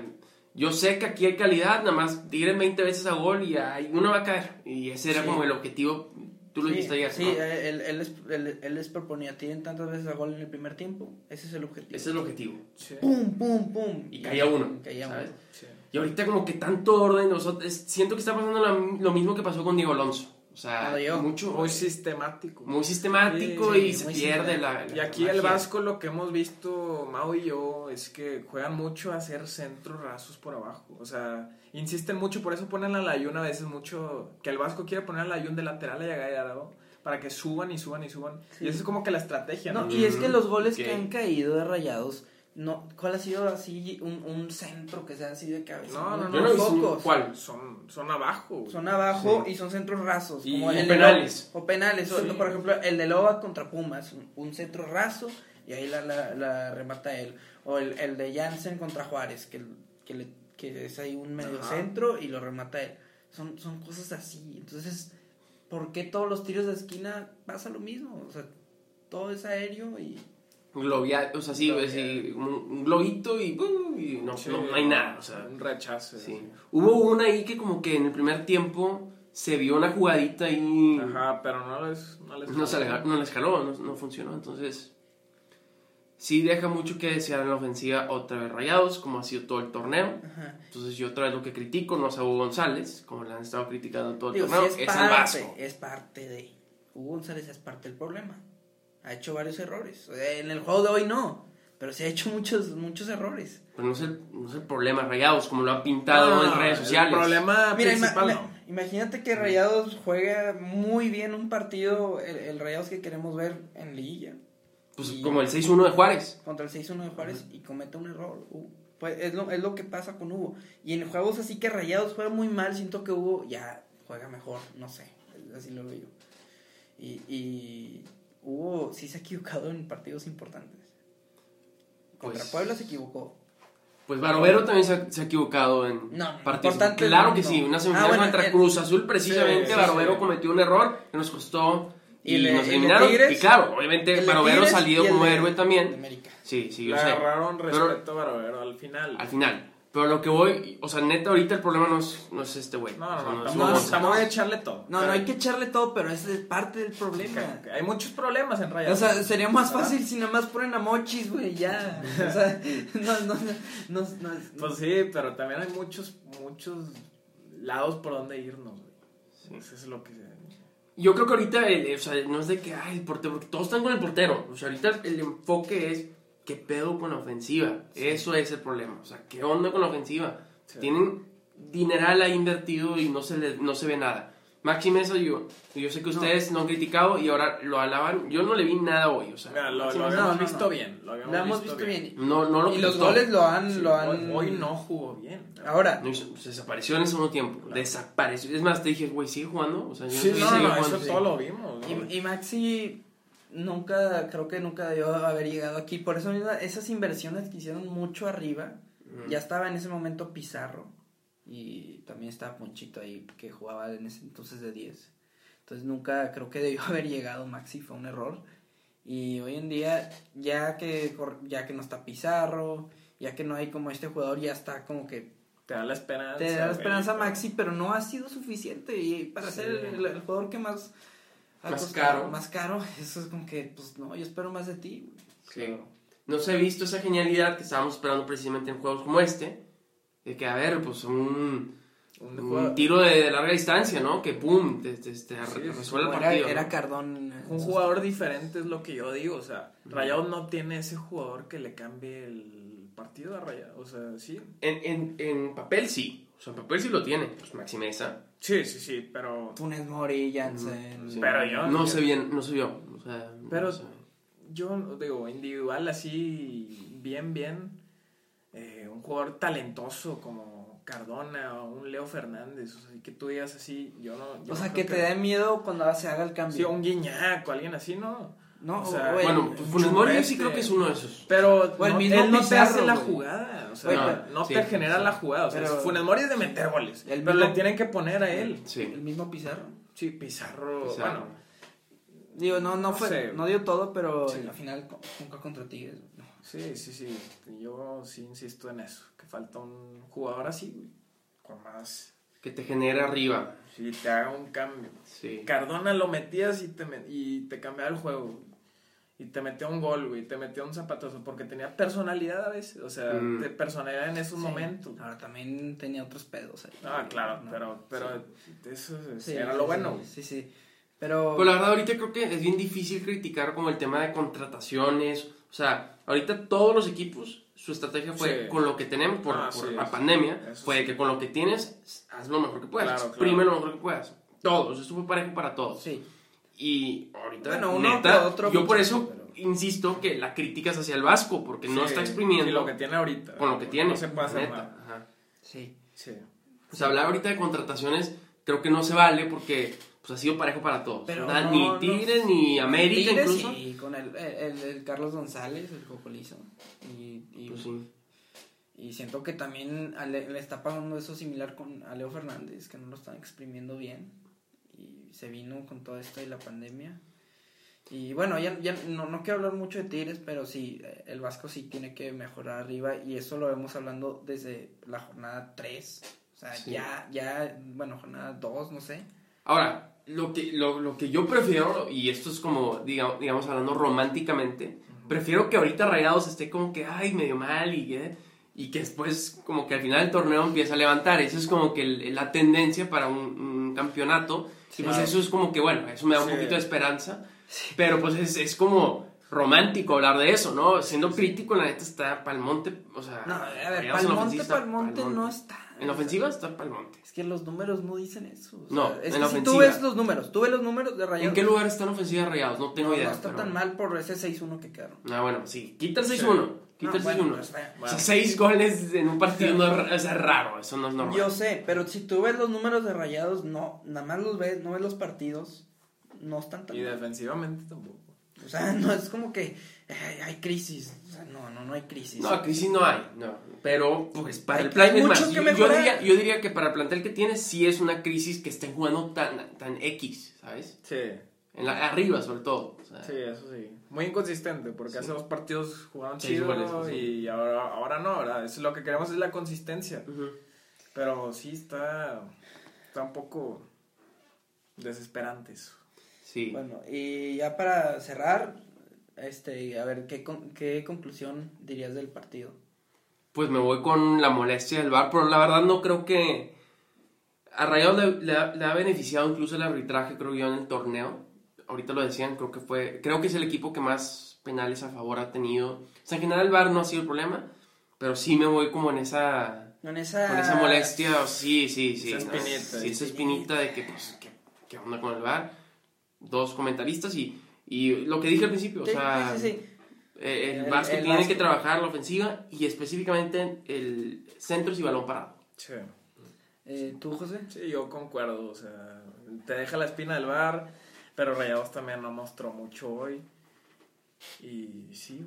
S3: yo sé que aquí hay calidad, nada más tiren 20 veces a gol y ahí uno va a caer, y ese era
S1: Sí.
S3: como el objetivo, tú lo
S1: Sí,
S3: dijiste ayer,
S1: sí,
S3: ¿no?
S1: eh, él, él, les, él, él les proponía, tienen tantas veces a gol en el primer tiempo, ese es el objetivo.
S3: Ese es el objetivo.
S2: Sí,
S1: Pum, pum, pum.
S3: Y caía uno,
S1: Caía
S3: ¿sabes?
S1: uno.
S2: sí.
S3: Y ahorita como que tanto orden, o sea, es- siento que está pasando lo, lo mismo que pasó con Diego Alonso. O sea,
S1: llegó.
S3: mucho,
S2: Muy sistemático.
S3: muy sistemático
S1: Sí,
S3: y
S1: sí,
S3: se pierde la,
S2: Y
S3: la
S2: aquí el. Vasco lo que hemos visto, Mau y yo, es que juegan mucho a hacer centros rasos por abajo. O sea, insisten mucho, por eso ponen a la Ayun a veces mucho, que el Vasco quiere poner a la Ayun de lateral a Gallardo para que suban y suban y suban.
S1: Sí.
S2: Y eso es como que la estrategia, ¿no?
S1: No, y es que los goles que han caído de rayados, no, ¿cuál ha sido así un, un centro que sea así de cabeza?
S2: No, no,
S3: no visto
S1: pocos.
S3: ¿Cuál?
S2: Son, son abajo.
S1: Son abajo
S3: Sí.
S1: y son centros rasos.
S3: Y-
S1: como
S3: y
S1: el de
S3: penales.
S1: Lo- o penales. o, por ejemplo, el de Loba contra Pumas. Un, un centro raso y ahí la, la, la remata él. O el, el de Jansen contra Juárez, que, que, le- que es ahí un medio
S2: Ajá.
S1: centro y lo remata él. Son, son cosas así. Entonces, ¿por qué todos los tiros de esquina pasa lo mismo? O sea, todo es aéreo y...
S3: Globia, o sea, sí, un, un globito y, ¡pum! y no,
S2: Sí,
S3: no, no hay nada. O sea,
S2: un rechazo.
S3: sí. Hubo una ahí que como que en el primer tiempo se vio una jugadita y
S2: Ajá, pero no les, no les
S3: no, se le, no les jaló, no, no funcionó. Entonces, sí deja mucho que desear en la ofensiva otra vez rayados, como ha sido todo el torneo.
S1: Ajá.
S3: Entonces yo otra vez lo que critico no es a Hugo González, como le han estado criticando todo el
S1: Digo,
S3: torneo,
S1: sí
S3: es,
S1: es,
S3: el
S1: parte,
S3: Vasco.
S1: es parte de. Hugo González es parte del problema. Ha hecho varios errores. En el juego de hoy no, pero sí ha hecho muchos, muchos errores.
S3: Pero no es, el, no es el problema rayados, como lo han pintado
S2: No,
S3: en redes
S2: el
S3: sociales.
S2: problema
S1: Mira, ima-
S2: principal
S1: ima-
S2: no.
S1: imagínate que Rayados juega muy bien un partido, el, el Rayados que queremos ver en Liguilla,
S3: Pues
S1: Y-
S3: como el 6-1 de Juárez.
S1: contra el 6-1 de Juárez y comete un error. Hugo. Pues es lo, es lo que pasa con Hugo. Y en juegos así que Rayados juega muy mal, siento que Hugo ya juega mejor, no sé, así lo veo yo. Y, y Hugo sí se ha equivocado en partidos importantes. Contra
S3: Pues-
S1: Puebla se equivocó.
S3: Pues Barovero también se ha, se ha equivocado en
S1: No,
S3: partidos. Claro
S1: no.
S3: que sí, una
S1: Ah,
S3: semifinal
S1: bueno,
S3: contra
S1: el-
S3: Cruz Azul, precisamente
S2: Sí, sí,
S3: Barovero
S2: sí.
S3: cometió un error que nos costó y,
S1: Y
S3: nos eliminaron.
S1: Tigres,
S3: y claro, obviamente Barovero
S1: el
S3: como
S1: de-
S3: héroe también.
S1: América.
S3: Sí, sí,
S2: Le
S3: yo sé.
S2: agarraron
S3: Pero-
S2: respeto a Barovero al final.
S3: Al final. Pero lo que voy, o sea, neta, ahorita el problema no es, no es este güey.
S2: No,
S3: O sea,
S2: no, no,
S3: es
S1: no,
S2: que echarle todo.
S1: No, no hay que echarle todo, pero ese es parte del problema.
S2: Hay muchos problemas en
S1: O
S2: Rayados.
S1: sea, sería más fácil si nada más ponen a Mochis, güey, ya. O sea, [LAUGHS] no, no, no, no, no-
S2: Pues sí, pero también hay muchos, muchos lados por donde irnos, güey. Eso es lo que...
S3: Yo creo que ahorita, el- o sea, no es de que, ay, el portero, porque todos están con el portero. O sea, ahorita el enfoque es, ¿qué pedo con la ofensiva? Eso es el problema. O sea, ¿qué onda con la ofensiva?
S2: Sí.
S3: Tienen dineral ahí invertido y no se, no se ve nada. Maxi Mesa, yo, yo sé que ustedes lo han criticado y ahora lo alaban. Yo no le vi nada hoy, o sea.
S2: Mira, lo, lo habíamos
S1: no, no,
S2: visto
S1: no.
S2: bien. Lo habíamos
S1: Lo hemos visto bien.
S3: No, no lo
S1: Y los goles lo han,
S2: Sí,
S1: lo
S2: hoy,
S1: han...
S2: hoy no jugó bien.
S1: Ahora,
S3: No se desapareció en ese segundo tiempo. Desapareció. Es más, te dije, güey, sigue jugando. O sea, yo
S2: Sí, no, no,
S3: jugando.
S2: eso todo lo vimos. ¿no?
S1: Y, y Maxi nunca, creo que nunca debió haber llegado aquí. Por eso mismo, esas inversiones que hicieron mucho arriba, ya estaba en ese momento Pizarro y también estaba Ponchito ahí que jugaba en ese entonces de 10. Entonces nunca creo que debió [LAUGHS] haber llegado Maxi, fue un error. Y hoy en día, ya que, ya que no está Pizarro, ya que no hay como este jugador, ya está como que
S2: Te da la esperanza.
S1: te da la esperanza
S2: pero-
S1: Maxi, pero no ha sido suficiente. Y para
S2: Sí.
S1: ser el, el jugador que más
S3: Más
S1: costado-
S3: caro.
S1: Más caro, [LAUGHS] eso es como que, pues no, yo espero más de ti. güey.
S3: Sí. No se ha visto esa genialidad que estábamos esperando precisamente en juegos como este. De que, a ver, pues un,
S2: Un
S3: tiro de, de larga distancia, ¿no? Que pum, te, te- te
S2: sí,
S3: resuelve el partido.
S1: era
S3: ¿no?
S1: Cardón. eh,
S2: Un jugador diferente es lo que yo digo, o sea, Rayados no tiene ese jugador que le cambie el partido a Rayados, o sea, sí.
S3: En, en, en papel sí. O sea, en papel sí lo tiene. Pues Maxi Mesa.
S2: Sí, sí, sí, pero
S1: Funes Mori, Jansen.
S3: Sí.
S2: Pero yo-
S3: No
S2: yo-
S3: se bien, no se vio. O sea, no
S2: Pero-
S3: se-
S2: yo digo, individual así, bien, bien, eh, un jugador talentoso como Cardona o un Leo Fernández, o sea, que tú digas así, yo no... yo
S1: O sea,
S2: no
S1: que te dé miedo cuando se haga el cambio.
S2: Sí, un Guiñac o alguien así, ¿no?
S1: no,
S2: o sea,
S1: o el-
S3: Bueno, pues Funes Mori yo sí creo que es uno de esos.
S2: Pero no,
S1: mismo
S2: él no te
S1: Pizarro,
S2: hace la jugada, o sea, no,
S3: pero-
S2: no
S3: sí,
S2: te genera
S3: sí.
S2: la jugada, o sea,
S1: Pero-
S2: Funes Mori es de meter goles,
S1: El
S2: pero
S1: mismo-
S2: le tienen que poner a él.
S3: Sí.
S1: el mismo Pizarro.
S2: Sí, Pizarro,
S3: O sea,
S2: bueno,
S1: Digo, no, no fue, no dio todo, pero
S2: Sí.
S1: al final nunca contra Tigres.
S2: Sí, sí, sí, yo sí insisto en eso, que falta un jugador así, güey, con más,
S3: Que te genere arriba.
S2: si te haga un cambio.
S3: Sí.
S2: Cardona lo metías y te, me- y te cambiaba el juego, güey. Y te metía un gol, güey, te metía un zapatazo, porque tenía personalidad a veces, o sea,
S3: Mm.
S2: de personalidad en esos
S1: Sí.
S2: momentos.
S1: Ahora también tenía otros pedos ahí.
S2: Ah, claro,
S1: ¿no?
S2: pero, pero eso
S1: Sí,
S2: era
S1: sí,
S2: lo
S1: sí,
S2: bueno.
S1: Sí, sí. Pero.
S3: Pues la verdad, ahorita creo que es bien difícil criticar como el tema de contrataciones. O sea, ahorita todos los equipos, su estrategia fue
S2: Sí.
S3: con lo que tenemos por,
S2: Ah,
S3: por
S2: sí,
S3: la
S2: sí.
S3: pandemia,
S2: Eso
S3: fue
S2: sí.
S3: que con lo que tienes, haz lo mejor que puedas.
S2: Claro,
S3: Exprime
S2: claro.
S3: lo mejor que puedas. Todos, eso fue parejo para todos.
S1: Sí.
S3: Y ahorita,
S1: Bueno, uno
S3: neta,
S1: otro
S3: yo por eso
S1: pero-
S3: insisto que la crítica es hacia el Vasco, porque no está exprimiendo
S2: sí, lo que tiene ahorita.
S3: con lo que tiene.
S2: No se hacer
S3: neta. Ajá.
S1: Sí.
S2: Sí.
S3: Pues hablar ahorita de contrataciones creo que no se vale porque pues, ha sido parejo para todos.
S1: Pero
S3: ¿verdad?
S1: no,
S3: ni
S1: no.
S3: Tigres ni América
S1: Tigres
S3: incluso.
S1: y con el, el, el Carlos González, el Cocolizo. Y, y,
S3: Pues sí.
S1: y siento que también a Le- está pasando eso similar con a Leo Fernández, que no lo están exprimiendo bien. Y se vino con todo esto de la pandemia. Y bueno, ya, ya no, no quiero hablar mucho de Tigres, pero sí, eh, el Vasco sí tiene que mejorar arriba. Y eso lo vemos hablando desde la jornada 3. O sea,
S3: Sí.
S1: ya, ya, bueno, jornada 2, no sé.
S3: Ahora, lo que, lo, lo que yo prefiero, y esto es como, digamos, digamos hablando románticamente, prefiero que ahorita Rayados esté como que, ay, medio mal y que, y que después como que al final del torneo empieza a levantar. Eso es como que el- la tendencia para un, un campeonato. y pues
S2: Claro.
S3: eso es como que, bueno, eso me da un
S2: Sí.
S3: poquito de esperanza. Pero pues es, es como romántico hablar de eso, ¿no? Siendo crítico, la neta está Palmonte, o sea...
S1: No, a ver, Palmonte,
S3: está
S1: Palmonte no está.
S3: En la ofensiva está Palmonte.
S1: Es que los números no dicen eso. o sea,
S3: No,
S1: es
S3: en
S1: que
S3: la
S1: si tú
S3: ofensiva.
S1: ves los números, tú ves los números de Rayados.
S3: ¿En qué lugar está en ofensiva Rayados? No tengo
S1: no,
S3: idea.
S1: no está
S3: pero-
S1: tan mal por ese 6-1 que quedaron.
S3: Ah, bueno, sí. Quita el 6-1. Quita
S1: No,
S3: el
S1: bueno,
S3: 6-1.
S1: pues, vaya.
S3: O sea, 6 goles en un partido no es, o sea, es raro. Eso no es normal.
S1: Yo sé, pero si tú ves los números de Rayados, no, nada más los ves, no ves los partidos, no están tan
S2: Y
S1: mal.
S2: defensivamente tampoco.
S1: O sea, no es como que ay, hay crisis. O sea, no, no, no hay crisis.
S3: No, crisis no hay. No. Pero, pues, para
S1: Hay-
S3: el plantel. más, yo, yo diría, yo diría que para el plantel que tiene, sí es una crisis que estén jugando tan, tan X, ¿sabes?
S2: Sí,
S3: En la, arriba, sobre todo. o sea,
S2: sí, eso sí. Muy inconsistente, porque
S3: Sí.
S2: hace dos partidos jugaron
S3: Seis
S2: chido
S3: sí.
S2: y ahora, ahora no, ¿verdad? Eso es lo que queremos es la consistencia. Pero sí está, está un poco desesperante eso.
S3: Sí.
S1: Bueno, y ya para cerrar, este, a ver, ¿qué, con- qué conclusión dirías del partido?
S3: Pues me voy con la molestia del VAR, pero la verdad no creo que a Rayados le, le ha, le ha beneficiado incluso el arbitraje, creo yo, en el torneo. Ahorita lo decían, creo que fue, creo que es el equipo que más penales a favor ha tenido. O sea, en general el VAR no ha sido el problema, pero sí me voy como en esa,
S1: Con esa,
S3: con esa molestia, sí, sí, sí.
S2: Esa
S3: ¿no?
S2: espinita.
S3: Sí, esa espinita de que, pues, que ¿qué onda con el VAR? Dos comentaristas y, y lo que dije al principio, o sea,
S1: sí, sí.
S3: eh, el,
S1: El-
S3: Vasco
S1: el
S3: tiene
S1: Vasco.
S3: que trabajar la ofensiva y específicamente el centros y balón parado.
S2: Sí.
S1: Eh, ¿Tú, José?
S2: Sí, yo concuerdo, o sea, te deja la espina del bar, pero Rayados también no mostró mucho hoy. Y sí,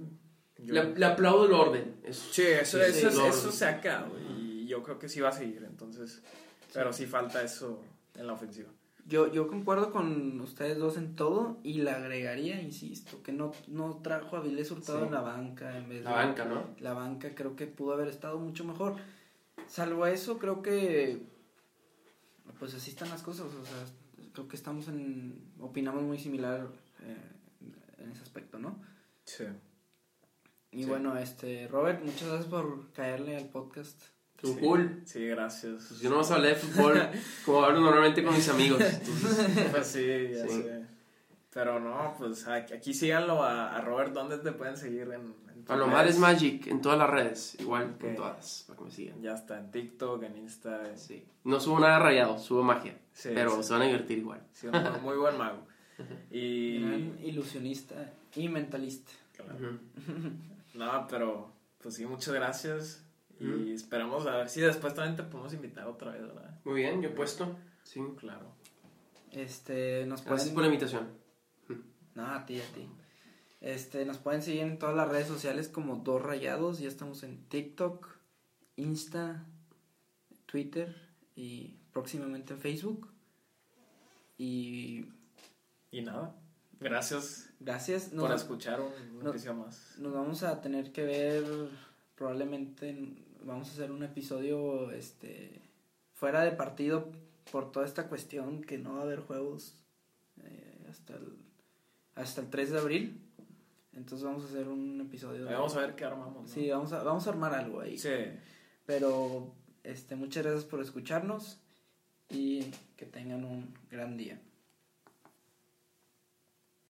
S2: yo-
S3: Le, le aplaudo el orden. Es,
S2: sí, eso,
S3: sí,
S2: eso,
S3: sí,
S2: eso,
S3: lo-
S2: se acaba, y yo creo que sí va a seguir, entonces, pero sí falta eso en la ofensiva.
S1: Yo, yo concuerdo con ustedes dos en todo y le agregaría, insisto, que no, no trajo a Vilés Hurtado
S3: Sí.
S1: en la banca en vez
S3: la
S1: de
S3: banca, ¿no?
S1: la banca creo que pudo haber estado mucho mejor. Salvo eso, creo que pues así están las cosas, o sea, creo que estamos en opinamos muy similar eh, en ese aspecto, ¿no?
S2: Sí.
S1: Y
S2: Sí.
S1: bueno, este Robert, muchas gracias por caerle al podcast.
S3: Tú,
S2: Sí,
S3: cool.
S2: Sí, gracias.
S3: Pues yo no vas a hablar de fútbol como hablo normalmente con mis amigos. entonces, [LAUGHS]
S2: Pues sí, ya
S3: Sí.
S2: sé. Pero no, pues aquí síganlo a, a Robert, ¿dónde te pueden seguir en, en
S3: Palomares
S2: redes?
S3: Magic en todas las redes, igual que en todas, para que me sigan.
S2: Ya está, en TikTok, en Insta. en-
S3: Sí. No subo nada rayado, subo magia.
S2: Sí,
S3: pero
S2: sí.
S3: se van a divertir igual.
S2: Sí, un muy buen mago. [LAUGHS] Y.
S1: Gran ilusionista y mentalista.
S2: Claro.
S3: Ujú. [LAUGHS]
S2: No, pero pues sí, muchas gracias. Y esperamos a ver si después también te podemos invitar otra vez, ¿verdad?
S3: Muy bien, yo puesto. Sí.
S2: Claro.
S1: Este, nos
S3: Gracias
S1: pueden
S3: por la invitación.
S1: No, a ti, a ti. Este, nos pueden seguir en todas las redes sociales como Dos Rayados. Ya estamos en TikTok, Insta, Twitter y próximamente en Facebook. Y
S2: Y nada, gracias
S1: gracias.
S2: por
S1: Nos,
S2: escuchar un, un
S1: no-
S2: episodio más.
S1: nos vamos a tener que ver probablemente. en- Vamos a hacer un episodio este fuera de partido por toda esta cuestión que no va a haber juegos eh, hasta el hasta el 3 de abril. Entonces vamos a hacer un episodio.
S2: Vamos a ver qué armamos. ¿no?
S1: Sí, vamos a, vamos a armar algo ahí.
S2: Sí.
S1: Pero este, muchas gracias por escucharnos y que tengan un gran día.